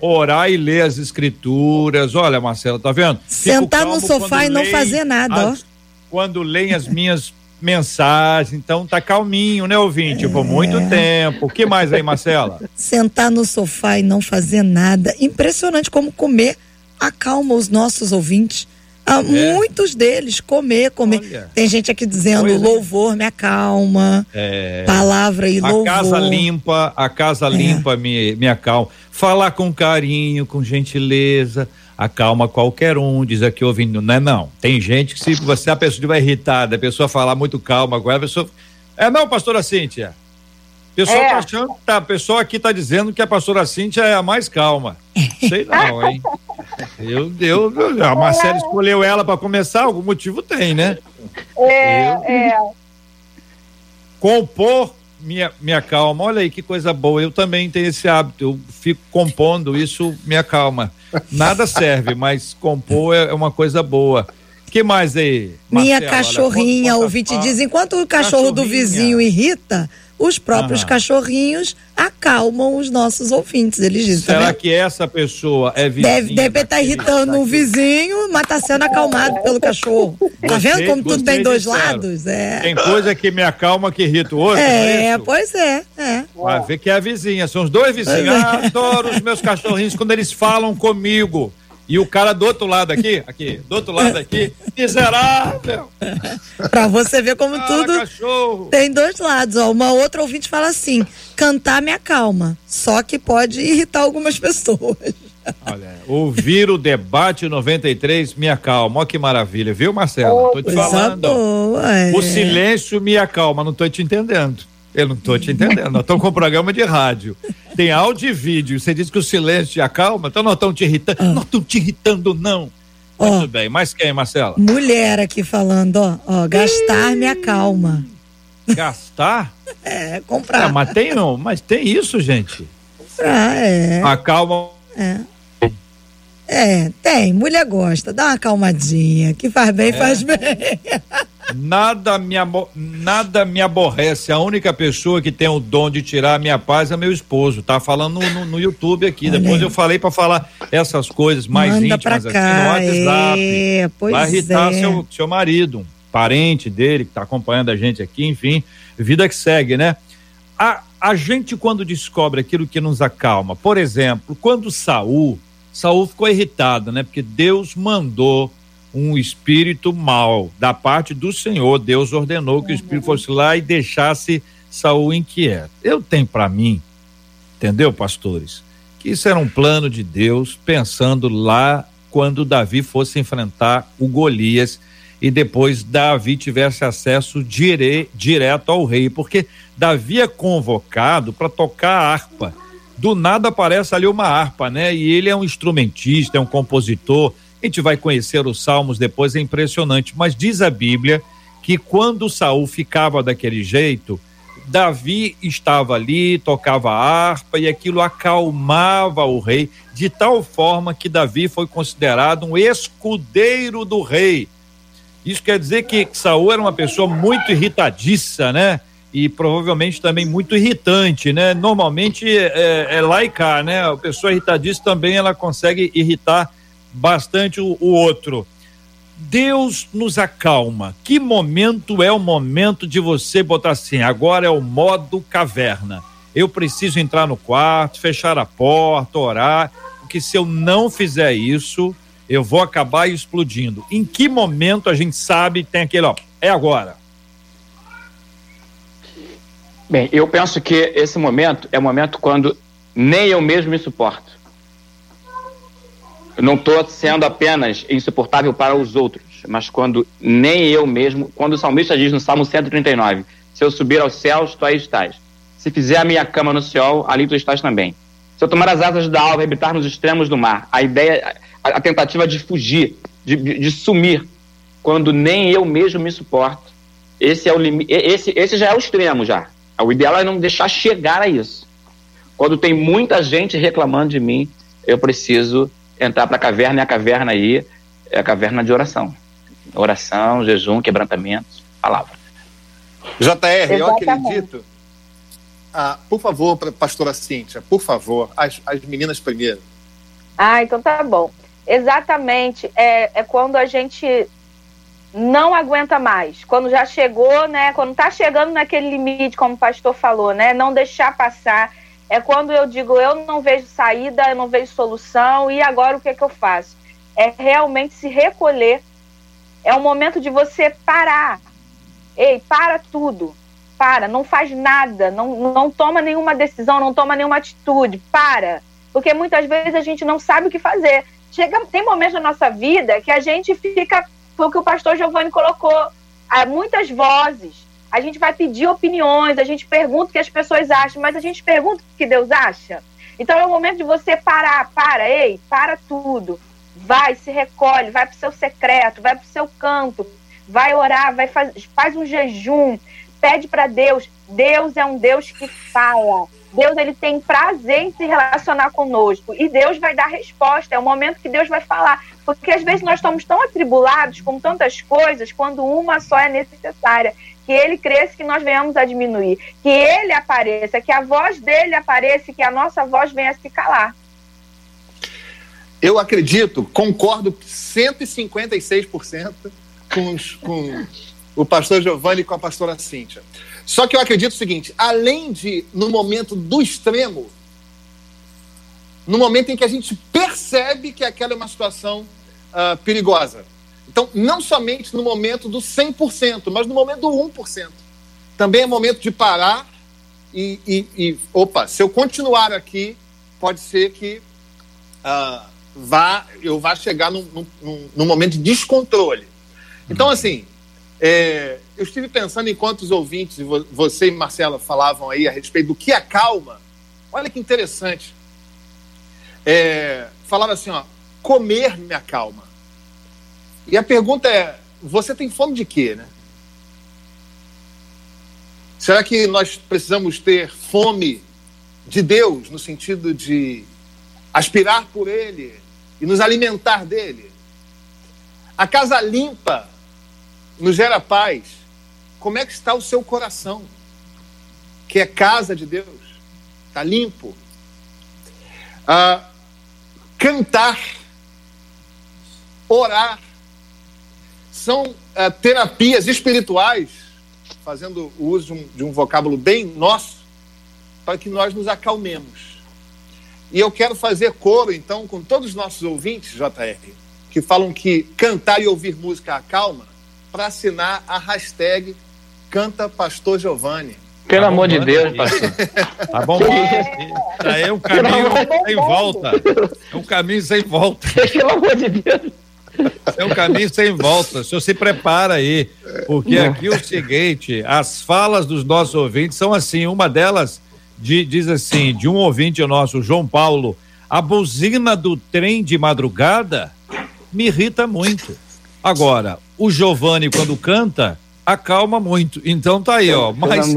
orar e ler as escrituras. Olha, Marcela, tá vendo? Sentar no sofá e não fazer nada, as, ó. Quando leem as minhas mensagem, então tá calminho, né, ouvinte? É. Por muito tempo. O que mais aí, Marcela? Sentar no sofá e não fazer nada. Impressionante como comer acalma os nossos ouvintes. Ah, é. Muitos deles, comer, comer. Olha. Tem gente aqui dizendo pois é. louvor é. me acalma. É. Palavra e louvor. A casa limpa, a casa é. limpa me, me acalma. Falar com carinho, com gentileza acalma qualquer um, diz aqui ouvindo, não é não. Tem gente que se você a pessoa estiver irritada, a pessoa falar muito calma agora, a pessoa é não, pastora Cíntia. A pessoa é. tá achando, tá, a pessoa aqui tá dizendo que a pastora Cíntia é a mais calma. Sei não, hein? Eu, eu, a Marcela escolheu ela para começar, algum motivo tem, né? É, eu, é. Compor minha, minha calma. Olha aí que coisa boa. Eu também tenho esse hábito. Eu fico compondo, isso me acalma. Nada serve, mas compor é, é uma coisa boa. que mais aí? Minha cachorrinha, o ouvinte diz, enquanto o cachorro do vizinho irrita, os próprios cachorrinhos acalmam os nossos ouvintes. Eles dizem. Será tá que essa pessoa é vizinha? Deve, deve estar irritando um vizinho, mas está sendo acalmado pelo cachorro. Tá vendo como tudo tem dois disseram. lados? É. Tem coisa que me acalma que irrita o outro. É, é pois é, é. Vai ver que é a vizinha. São os dois vizinhos. É. Ah, adoro os meus cachorrinhos quando eles falam comigo. E o cara do outro lado aqui, aqui, do outro lado aqui, miserável. pra você ver como ah, tudo cachorro. tem dois lados. Ó. Uma outra ouvinte fala assim: cantar me acalma, só que pode irritar algumas pessoas. Olha, ouvir o debate 93 me acalma. Olha que maravilha, viu, Marcelo? Oh, tô te falando. Boa, é. O silêncio me acalma, não tô te entendendo. Eu não tô te entendendo. Nós estamos com um programa de rádio. Tem áudio e vídeo. Você diz que o silêncio te acalma, então nós estamos te irritando. Ah. Não estamos te irritando, não. Oh, Muito bem. Mas quem, Marcela? Mulher aqui falando, ó. ó gastar me acalma. Gastar? é, comprar. É, mas tem, não, mas tem isso, gente. Comprar, é. Acalma. É. É, tem. Mulher gosta. Dá uma acalmadinha. Que faz bem, é. faz bem. Nada me, nada me aborrece. A única pessoa que tem o dom de tirar a minha paz é meu esposo. Tá falando no, no, no YouTube aqui. Olha Depois eu falei para falar essas coisas mais Manda íntimas aqui no WhatsApp. É, Vai irritar é. seu, seu marido, um parente dele que tá acompanhando a gente aqui, enfim. Vida que segue, né? A, a gente, quando descobre aquilo que nos acalma, por exemplo, quando Saul, Saul ficou irritado, né? Porque Deus mandou um espírito mal da parte do Senhor. Deus ordenou que o espírito fosse lá e deixasse Saul inquieto. Eu tenho para mim, entendeu, pastores, que isso era um plano de Deus, pensando lá quando Davi fosse enfrentar o Golias e depois Davi tivesse acesso dire, direto ao rei, porque Davi é convocado para tocar a harpa. Do nada aparece ali uma harpa, né? E ele é um instrumentista, é um compositor, a gente vai conhecer os salmos depois, é impressionante. Mas diz a Bíblia que quando Saul ficava daquele jeito, Davi estava ali, tocava a harpa e aquilo acalmava o rei, de tal forma que Davi foi considerado um escudeiro do rei. Isso quer dizer que Saul era uma pessoa muito irritadiça, né? E provavelmente também muito irritante, né? Normalmente é, é, é né? A pessoa irritadiça também ela consegue irritar bastante o, o outro. Deus nos acalma. Que momento é o momento de você botar assim? Agora é o modo caverna. Eu preciso entrar no quarto, fechar a porta, orar, porque se eu não fizer isso, eu vou acabar explodindo. Em que momento a gente sabe tem aquele, ó, é agora? Bem, eu penso que esse momento é o momento quando nem eu mesmo me suporto. Eu não estou sendo apenas insuportável para os outros, mas quando nem eu mesmo, quando o salmista diz no Salmo 139, se eu subir aos céus, tu aí estás. Se fizer a minha cama no céu, ali tu estás também. Se eu tomar as asas da alva e habitar nos extremos do mar, a ideia, a, a tentativa de fugir, de, de, de, sumir, quando nem eu mesmo me suporto, esse é o esse, esse já é o extremo já. O ideal é não deixar chegar a isso. Quando tem muita gente reclamando de mim, eu preciso entrar para a caverna e a caverna aí é a caverna de oração. Oração, jejum, quebrantamento, palavra. JR, eu acredito. Ah, por favor, pastora Cíntia, por favor, as, as meninas primeiro. Ah, então tá bom. Exatamente. É, é quando a gente não aguenta mais. Quando já chegou, né? Quando tá chegando naquele limite, como o pastor falou, né? Não deixar passar. É quando eu digo, eu não vejo saída, eu não vejo solução, e agora o que é que eu faço? É realmente se recolher. É o momento de você parar. Ei, para tudo. Para, não faz nada, não, não toma nenhuma decisão, não toma nenhuma atitude. Para. Porque muitas vezes a gente não sabe o que fazer. Chega, tem momentos na nossa vida que a gente fica, foi o que o pastor Giovanni colocou, há muitas vozes a gente vai pedir opiniões, a gente pergunta o que as pessoas acham, mas a gente pergunta o que Deus acha. Então é o momento de você parar, para, ei, para tudo. Vai, se recolhe, vai para o seu secreto, vai para o seu canto, vai orar, vai faz, faz um jejum, pede para Deus. Deus é um Deus que fala. Deus ele tem prazer em se relacionar conosco e Deus vai dar resposta. É o momento que Deus vai falar, porque às vezes nós estamos tão atribulados com tantas coisas quando uma só é necessária que ele cresça, que nós venhamos a diminuir, que ele apareça, que a voz dele apareça, que a nossa voz venha a se calar. Eu acredito, concordo 156% com, os, com o pastor Giovanni e com a pastora Cíntia. Só que eu acredito o seguinte: além de, no momento do extremo, no momento em que a gente percebe que aquela é uma situação uh, perigosa, então, não somente no momento do 100%, mas no momento do 1%. Também é momento de parar e, e, e opa, se eu continuar aqui, pode ser que uh, vá, eu vá chegar num, num, num, momento de descontrole. Então, uhum. assim, é, eu estive pensando enquanto os ouvintes, você e Marcela falavam aí a respeito do que acalma. Olha que interessante. É, falaram assim, ó, comer me acalma. E a pergunta é: você tem fome de quê, né? Será que nós precisamos ter fome de Deus, no sentido de aspirar por Ele e nos alimentar dele? A casa limpa nos gera paz. Como é que está o seu coração? Que é casa de Deus. Está limpo. Ah, cantar, orar, são uh, terapias espirituais, fazendo o uso de um, de um vocábulo bem nosso, para que nós nos acalmemos. E eu quero fazer coro, então, com todos os nossos ouvintes, JR, que falam que cantar e ouvir música acalma, para assinar a hashtag Canta Pastor Giovanni. Pelo tá amor de Deus, pastor. Tá bom, é um caminho sem volta. É um caminho sem volta. Pelo amor de Deus. É um caminho sem volta. O senhor se prepara aí. Porque aqui o seguinte: as falas dos nossos ouvintes são assim. Uma delas de, diz assim: de um ouvinte nosso, João Paulo, a buzina do trem de madrugada me irrita muito. Agora, o Giovanni, quando canta, acalma muito. Então tá aí, ó. Mas,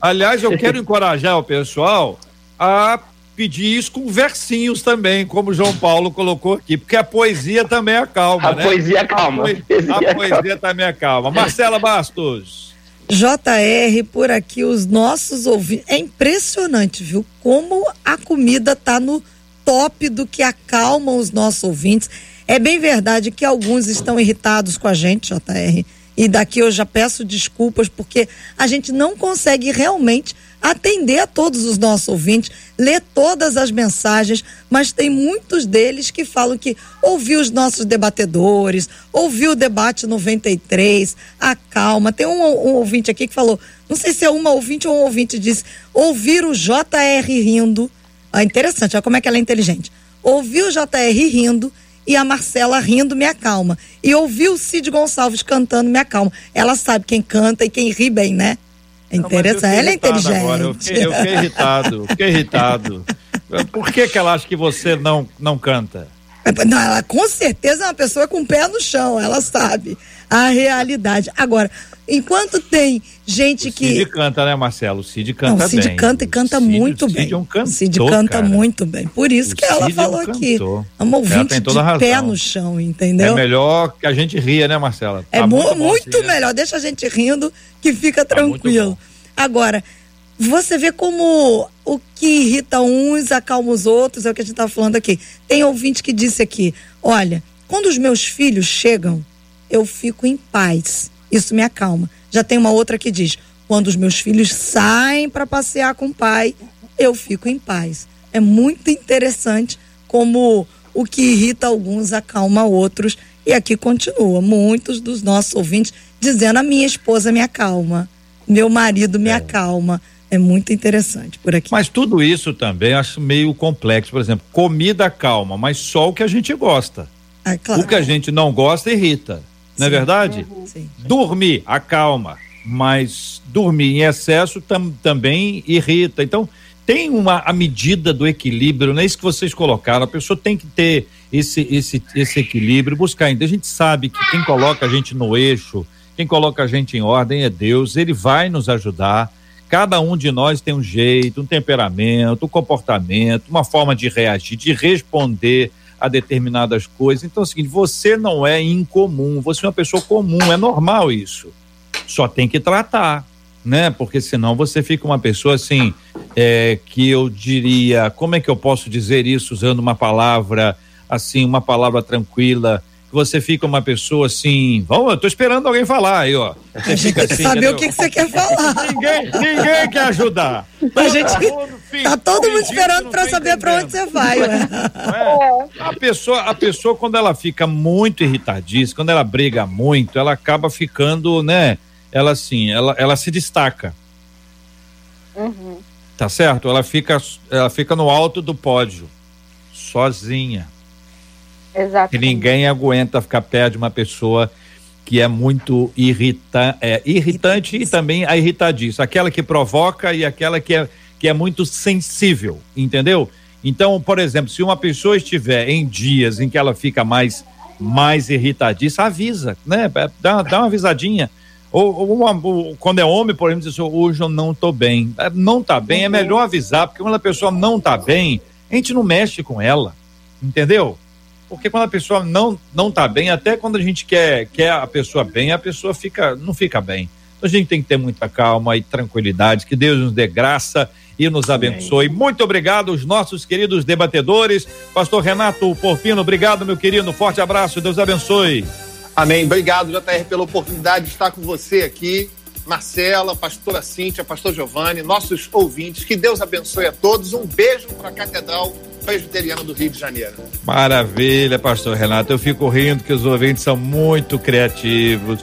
aliás, eu quero encorajar o pessoal a pedir isso com versinhos também, como o João Paulo colocou aqui, porque a poesia também acalma, a né? Poesia calma. A, poesia, a poesia também acalma. Marcela Bastos. JR, por aqui, os nossos ouvintes. É impressionante, viu? Como a comida tá no top do que acalma os nossos ouvintes. É bem verdade que alguns estão irritados com a gente, JR. E daqui eu já peço desculpas, porque a gente não consegue realmente atender a todos os nossos ouvintes, ler todas as mensagens, mas tem muitos deles que falam que ouviu os nossos debatedores, ouviu o debate 93, acalma. Tem um, um ouvinte aqui que falou, não sei se é uma ouvinte ou um ouvinte disse, ouvir o JR rindo. Ah, interessante, olha como é que ela é inteligente. Ouvir o JR rindo e a Marcela rindo me acalma. E ouvir o Cid Gonçalves cantando me acalma. Ela sabe quem canta e quem ri bem, né? É interessante. Ela é inteligente. Agora. Eu, fiquei, eu fiquei irritado, fiquei irritado. Por que, que ela acha que você não, não canta? Não, ela com certeza é uma pessoa com o pé no chão, ela sabe a realidade. Agora, enquanto tem gente o que. Cid canta, né, Marcelo? O Cid canta Não, o Cid bem. canta e canta Cid, muito bem. Cid é um cantor, o Cid canta cara. muito bem. Por isso o que ela falou é um aqui. É uma ouvinte de razão. pé no chão, entendeu? É melhor que a gente ria, né, Marcela? É tá é muito, muito melhor. Deixa a gente rindo que fica tá tranquilo. Agora, você vê como o que irrita uns acalma os outros, é o que a gente está falando aqui. Tem ouvinte que disse aqui: olha, quando os meus filhos chegam, eu fico em paz. Isso me acalma. Já tem uma outra que diz: quando os meus filhos saem para passear com o pai, eu fico em paz. É muito interessante como o que irrita alguns acalma outros. E aqui continua, muitos dos nossos ouvintes dizendo: a minha esposa me acalma, meu marido me é. acalma é muito interessante por aqui. Mas tudo isso também acho meio complexo. Por exemplo, comida calma, mas só o que a gente gosta. É, claro. O que a gente não gosta irrita. Não é verdade? Uhum. Sim. Dormir acalma, mas dormir em excesso tam, também irrita. Então, tem uma a medida do equilíbrio, não é isso que vocês colocaram. A pessoa tem que ter esse, esse, esse equilíbrio, buscar ainda. A gente sabe que quem coloca a gente no eixo, quem coloca a gente em ordem é Deus, ele vai nos ajudar Cada um de nós tem um jeito, um temperamento, um comportamento, uma forma de reagir, de responder a determinadas coisas. Então é o seguinte: você não é incomum, você é uma pessoa comum, é normal isso. Só tem que tratar, né? Porque senão você fica uma pessoa assim, é, que eu diria, como é que eu posso dizer isso usando uma palavra assim, uma palavra tranquila? Que você fica uma pessoa assim, vamos, eu tô esperando alguém falar aí, ó. Você a gente tem que assim, saber o que, que, você quer falar. ninguém, ninguém quer ajudar. A gente tá todo mundo esperando para saber para onde você vai, ué. É? A pessoa, a pessoa quando ela fica muito irritadíssima, quando ela briga muito, ela acaba ficando, né? Ela assim, ela, ela se destaca. Uhum. Tá certo? Ela fica, ela fica no alto do pódio, sozinha. Que ninguém aguenta ficar perto de uma pessoa que é muito irrita, é, irritante e também a irritadiça. Aquela que provoca e aquela que é, que é muito sensível, entendeu? Então, por exemplo, se uma pessoa estiver em dias em que ela fica mais, mais irritadiça, avisa, né? Dá, dá uma avisadinha. Ou, ou, uma, quando é homem, por exemplo, diz assim, hoje eu não estou bem. É, não está bem, é melhor avisar, porque quando a pessoa não está bem, a gente não mexe com ela, entendeu? Porque quando a pessoa não não tá bem, até quando a gente quer quer a pessoa bem, a pessoa fica não fica bem. Então a gente tem que ter muita calma e tranquilidade, que Deus nos dê graça e nos abençoe. Amém. Muito obrigado os nossos queridos debatedores. Pastor Renato Porpino, obrigado meu querido, forte abraço, Deus abençoe. Amém. Obrigado, JR, pela oportunidade de estar com você aqui. Marcela, pastora Cíntia, pastor Giovanni, nossos ouvintes. Que Deus abençoe a todos. Um beijo para a Catedral Presbiteriana do Rio de Janeiro. Maravilha, pastor Renato. Eu fico rindo que os ouvintes são muito criativos.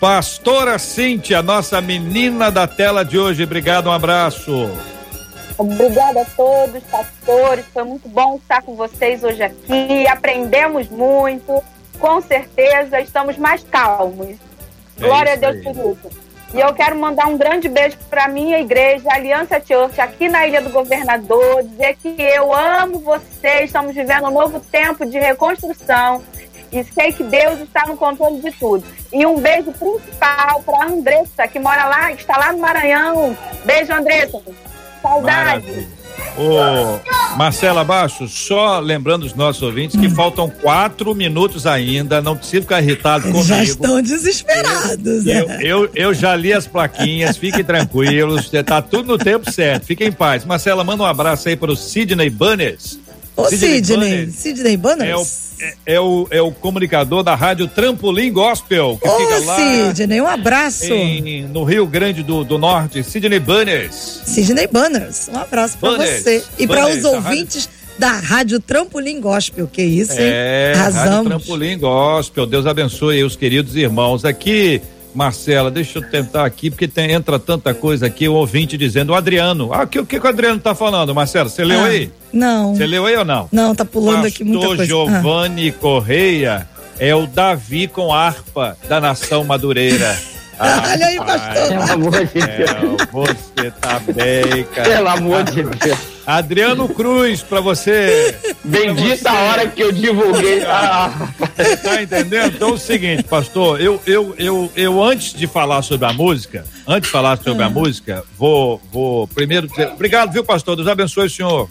Pastora Cíntia, nossa menina da tela de hoje, obrigado, um abraço. Obrigada a todos, pastores. Foi muito bom estar com vocês hoje aqui. Aprendemos muito. Com certeza estamos mais calmos. É Glória a Deus por isso. E eu quero mandar um grande beijo para minha igreja, Aliança Church, aqui na Ilha do Governador, dizer que eu amo vocês, estamos vivendo um novo tempo de reconstrução e sei que Deus está no controle de tudo. E um beijo principal para Andressa, que mora lá, que está lá no Maranhão. Beijo, Andressa. Saudade. Maravilha. Ô, Marcela Baixo, só lembrando os nossos ouvintes que hum. faltam quatro minutos ainda, não precisa ficar irritado comigo. Já estão desesperados, eu, né? eu, eu, eu, já li as plaquinhas, fiquem tranquilos, tá tudo no tempo certo, fiquem em paz. Marcela, manda um abraço aí para o Sidney Banners. Ô Sidney, Sidney Banners. É o é, é, o, é o comunicador da rádio Trampolim Gospel, que Ô, fica lá. Sidney, um abraço. Em, no Rio Grande do, do Norte, Sidney Banners. Sidney Banners, um abraço para você. E para os ouvintes da Rádio Trampolim Gospel, que isso, hein? É. Rádio Trampolim Gospel, Deus abençoe os queridos irmãos. Aqui Marcela, deixa eu tentar aqui, porque tem, entra tanta coisa aqui, o ouvinte dizendo, o Adriano. Ah, o que, o que o Adriano tá falando, Marcela? Você leu ah, aí? Não. Você leu aí ou não? Não, tá pulando Pastor aqui muita coisa. Giovanni ah. Correia é o Davi com harpa da nação madureira. Ah, Olha aí, pastor. Pelo amor de Deus. É, você tá bem, cara. Pelo amor de Deus. Adriano Cruz, pra você. Bendita a hora que eu divulguei. Ah. Tá entendendo? Então é o seguinte, pastor, eu, eu, eu, eu antes de falar sobre a música, antes de falar sobre a hum. música, vou, vou primeiro dizer. Obrigado, viu, pastor? Deus abençoe o senhor.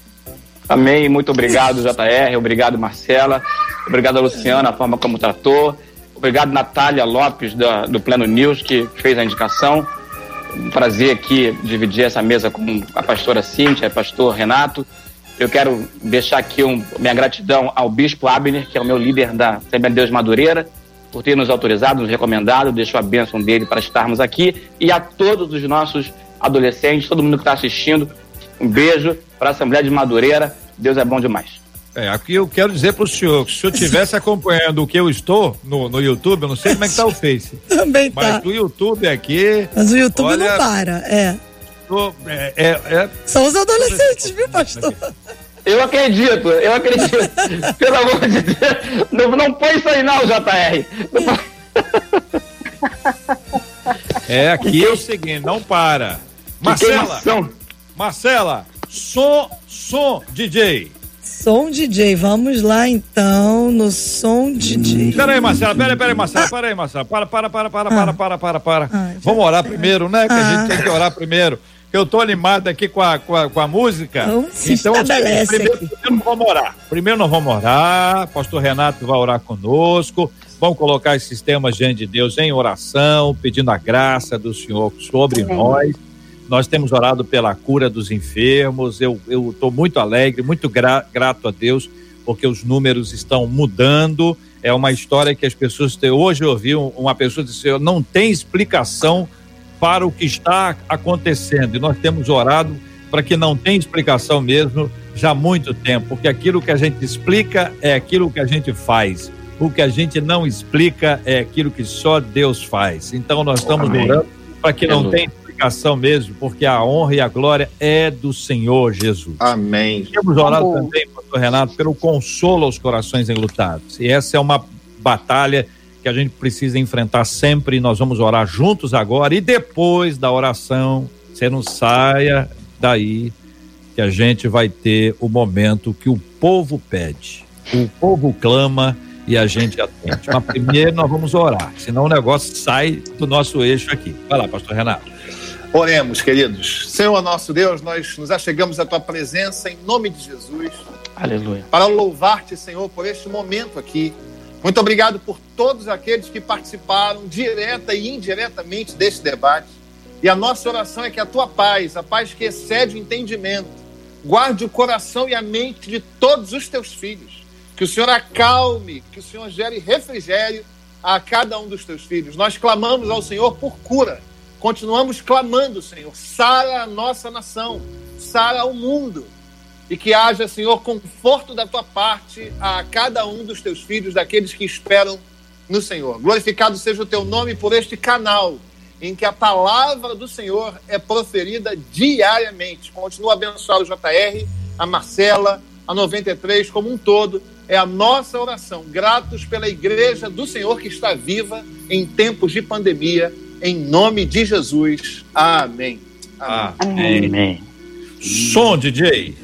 Amém, muito obrigado, JR, obrigado, Marcela, obrigado a Luciana, a forma como tratou, obrigado, Natália Lopes, da, do Pleno News, que fez a indicação. Um prazer aqui dividir essa mesa com a pastora Cíntia, pastor Renato. Eu quero deixar aqui um, minha gratidão ao Bispo Abner, que é o meu líder da Assembleia de Deus Madureira, por ter nos autorizado, nos recomendado, deixou a bênção dele para estarmos aqui, e a todos os nossos adolescentes, todo mundo que está assistindo, um beijo para a Assembleia de Madureira. Deus é bom demais. É, aqui eu quero dizer para o senhor que se eu estivesse acompanhando o que eu estou no, no YouTube, eu não sei como é que tá o Face. Também tá. Mas o YouTube aqui. Mas o YouTube olha, não para, é. Tô, é, é, é. São os adolescentes, viu, pastor? Eu acredito, eu acredito. Pelo amor de Deus. Não, não põe isso aí, não, JR. É, aqui é o seguinte, não para. Marcela. Marcela, som, som, DJ. Som DJ, vamos lá então no som DJ. Peraí, Marcela, peraí, peraí, Marcela, ah. peraí, Marcela. Para, para, para, para, ah. para, para, para, para. Ah, vamos orar primeiro, né? Que a gente ah. tem que orar primeiro. Eu tô animado aqui com a, com a, com a música. Se então, assim, primeiro, primeiro não vamos orar. Primeiro nós vamos orar. Pastor Renato vai orar conosco. Vamos colocar esses temas diante de Deus em oração, pedindo a graça do Senhor sobre é. nós nós temos orado pela cura dos enfermos. Eu estou muito alegre, muito gra grato a Deus, porque os números estão mudando. É uma história que as pessoas têm. Hoje eu ouvi uma pessoa dizer: não tem explicação para o que está acontecendo. E nós temos orado para que não tenha explicação mesmo já há muito tempo, porque aquilo que a gente explica é aquilo que a gente faz. O que a gente não explica é aquilo que só Deus faz. Então nós estamos Amém. orando para que não tenha glorificação mesmo, porque a honra e a glória é do Senhor Jesus. Amém. Temos orado Amor. também, pastor Renato, pelo consolo aos corações enlutados. E essa é uma batalha que a gente precisa enfrentar sempre. Nós vamos orar juntos agora e depois da oração, você não saia daí que a gente vai ter o momento que o povo pede. O povo clama e a gente atende. Mas primeiro nós vamos orar, senão o negócio sai do nosso eixo aqui. Vai lá, pastor Renato. Oremos, queridos. Senhor nosso Deus, nós nos achegamos à tua presença em nome de Jesus. Aleluia. Para louvar-te, Senhor, por este momento aqui. Muito obrigado por todos aqueles que participaram direta e indiretamente deste debate. E a nossa oração é que a tua paz, a paz que excede o entendimento, guarde o coração e a mente de todos os teus filhos. Que o Senhor acalme, que o Senhor gere refrigério a cada um dos teus filhos. Nós clamamos ao Senhor por cura continuamos clamando, Senhor, sara a nossa nação, sara o mundo. E que haja, Senhor, conforto da tua parte a cada um dos teus filhos, daqueles que esperam no Senhor. Glorificado seja o teu nome por este canal, em que a palavra do Senhor é proferida diariamente. Continua a abençoar o JR, a Marcela, a 93 como um todo. É a nossa oração. Gratos pela igreja do Senhor que está viva em tempos de pandemia em nome de Jesus. Amém. Amém. Amém. Som, DJ.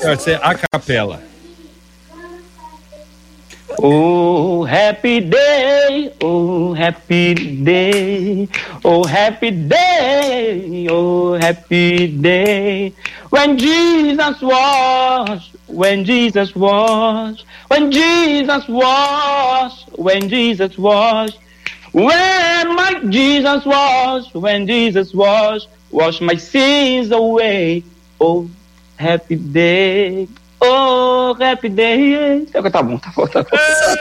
Vai ser a capela. Oh, happy day, oh, happy day, oh, happy day, oh, happy day. When Jesus was, when Jesus was, when Jesus was, when Jesus was. When my Jesus wash, when Jesus wash, wash my sins away. Oh, happy day. Oh, happy day. É tá bom, tá bom, tá bom.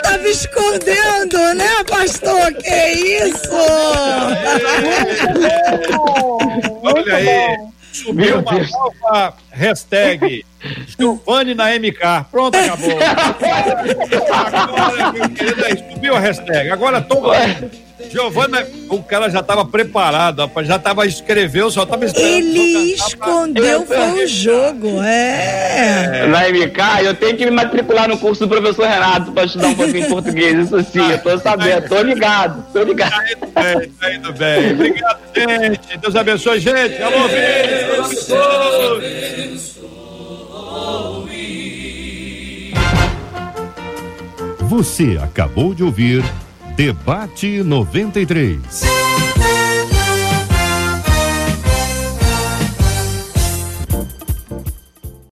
Tá me escondendo, né, pastor? Que isso? Olha aí. Subiu uma nova hashtag Giovanni na MK. Pronto, acabou. Agora, meu querido, subiu a hashtag. Agora toma. Giovana, o cara já estava preparado, já estava escreveu, só estava esperando. Ele escondeu pra... foi o jogo, é. Na MK, eu tenho que me matricular no curso do professor Renato para estudar um pouquinho de português, isso sim, eu tô sabendo, tô ligado, tô ligado. Tá indo bem, tá indo bem. Obrigado, gente. Deus abençoe, gente. Alô, Deus Você acabou de ouvir Debate 93.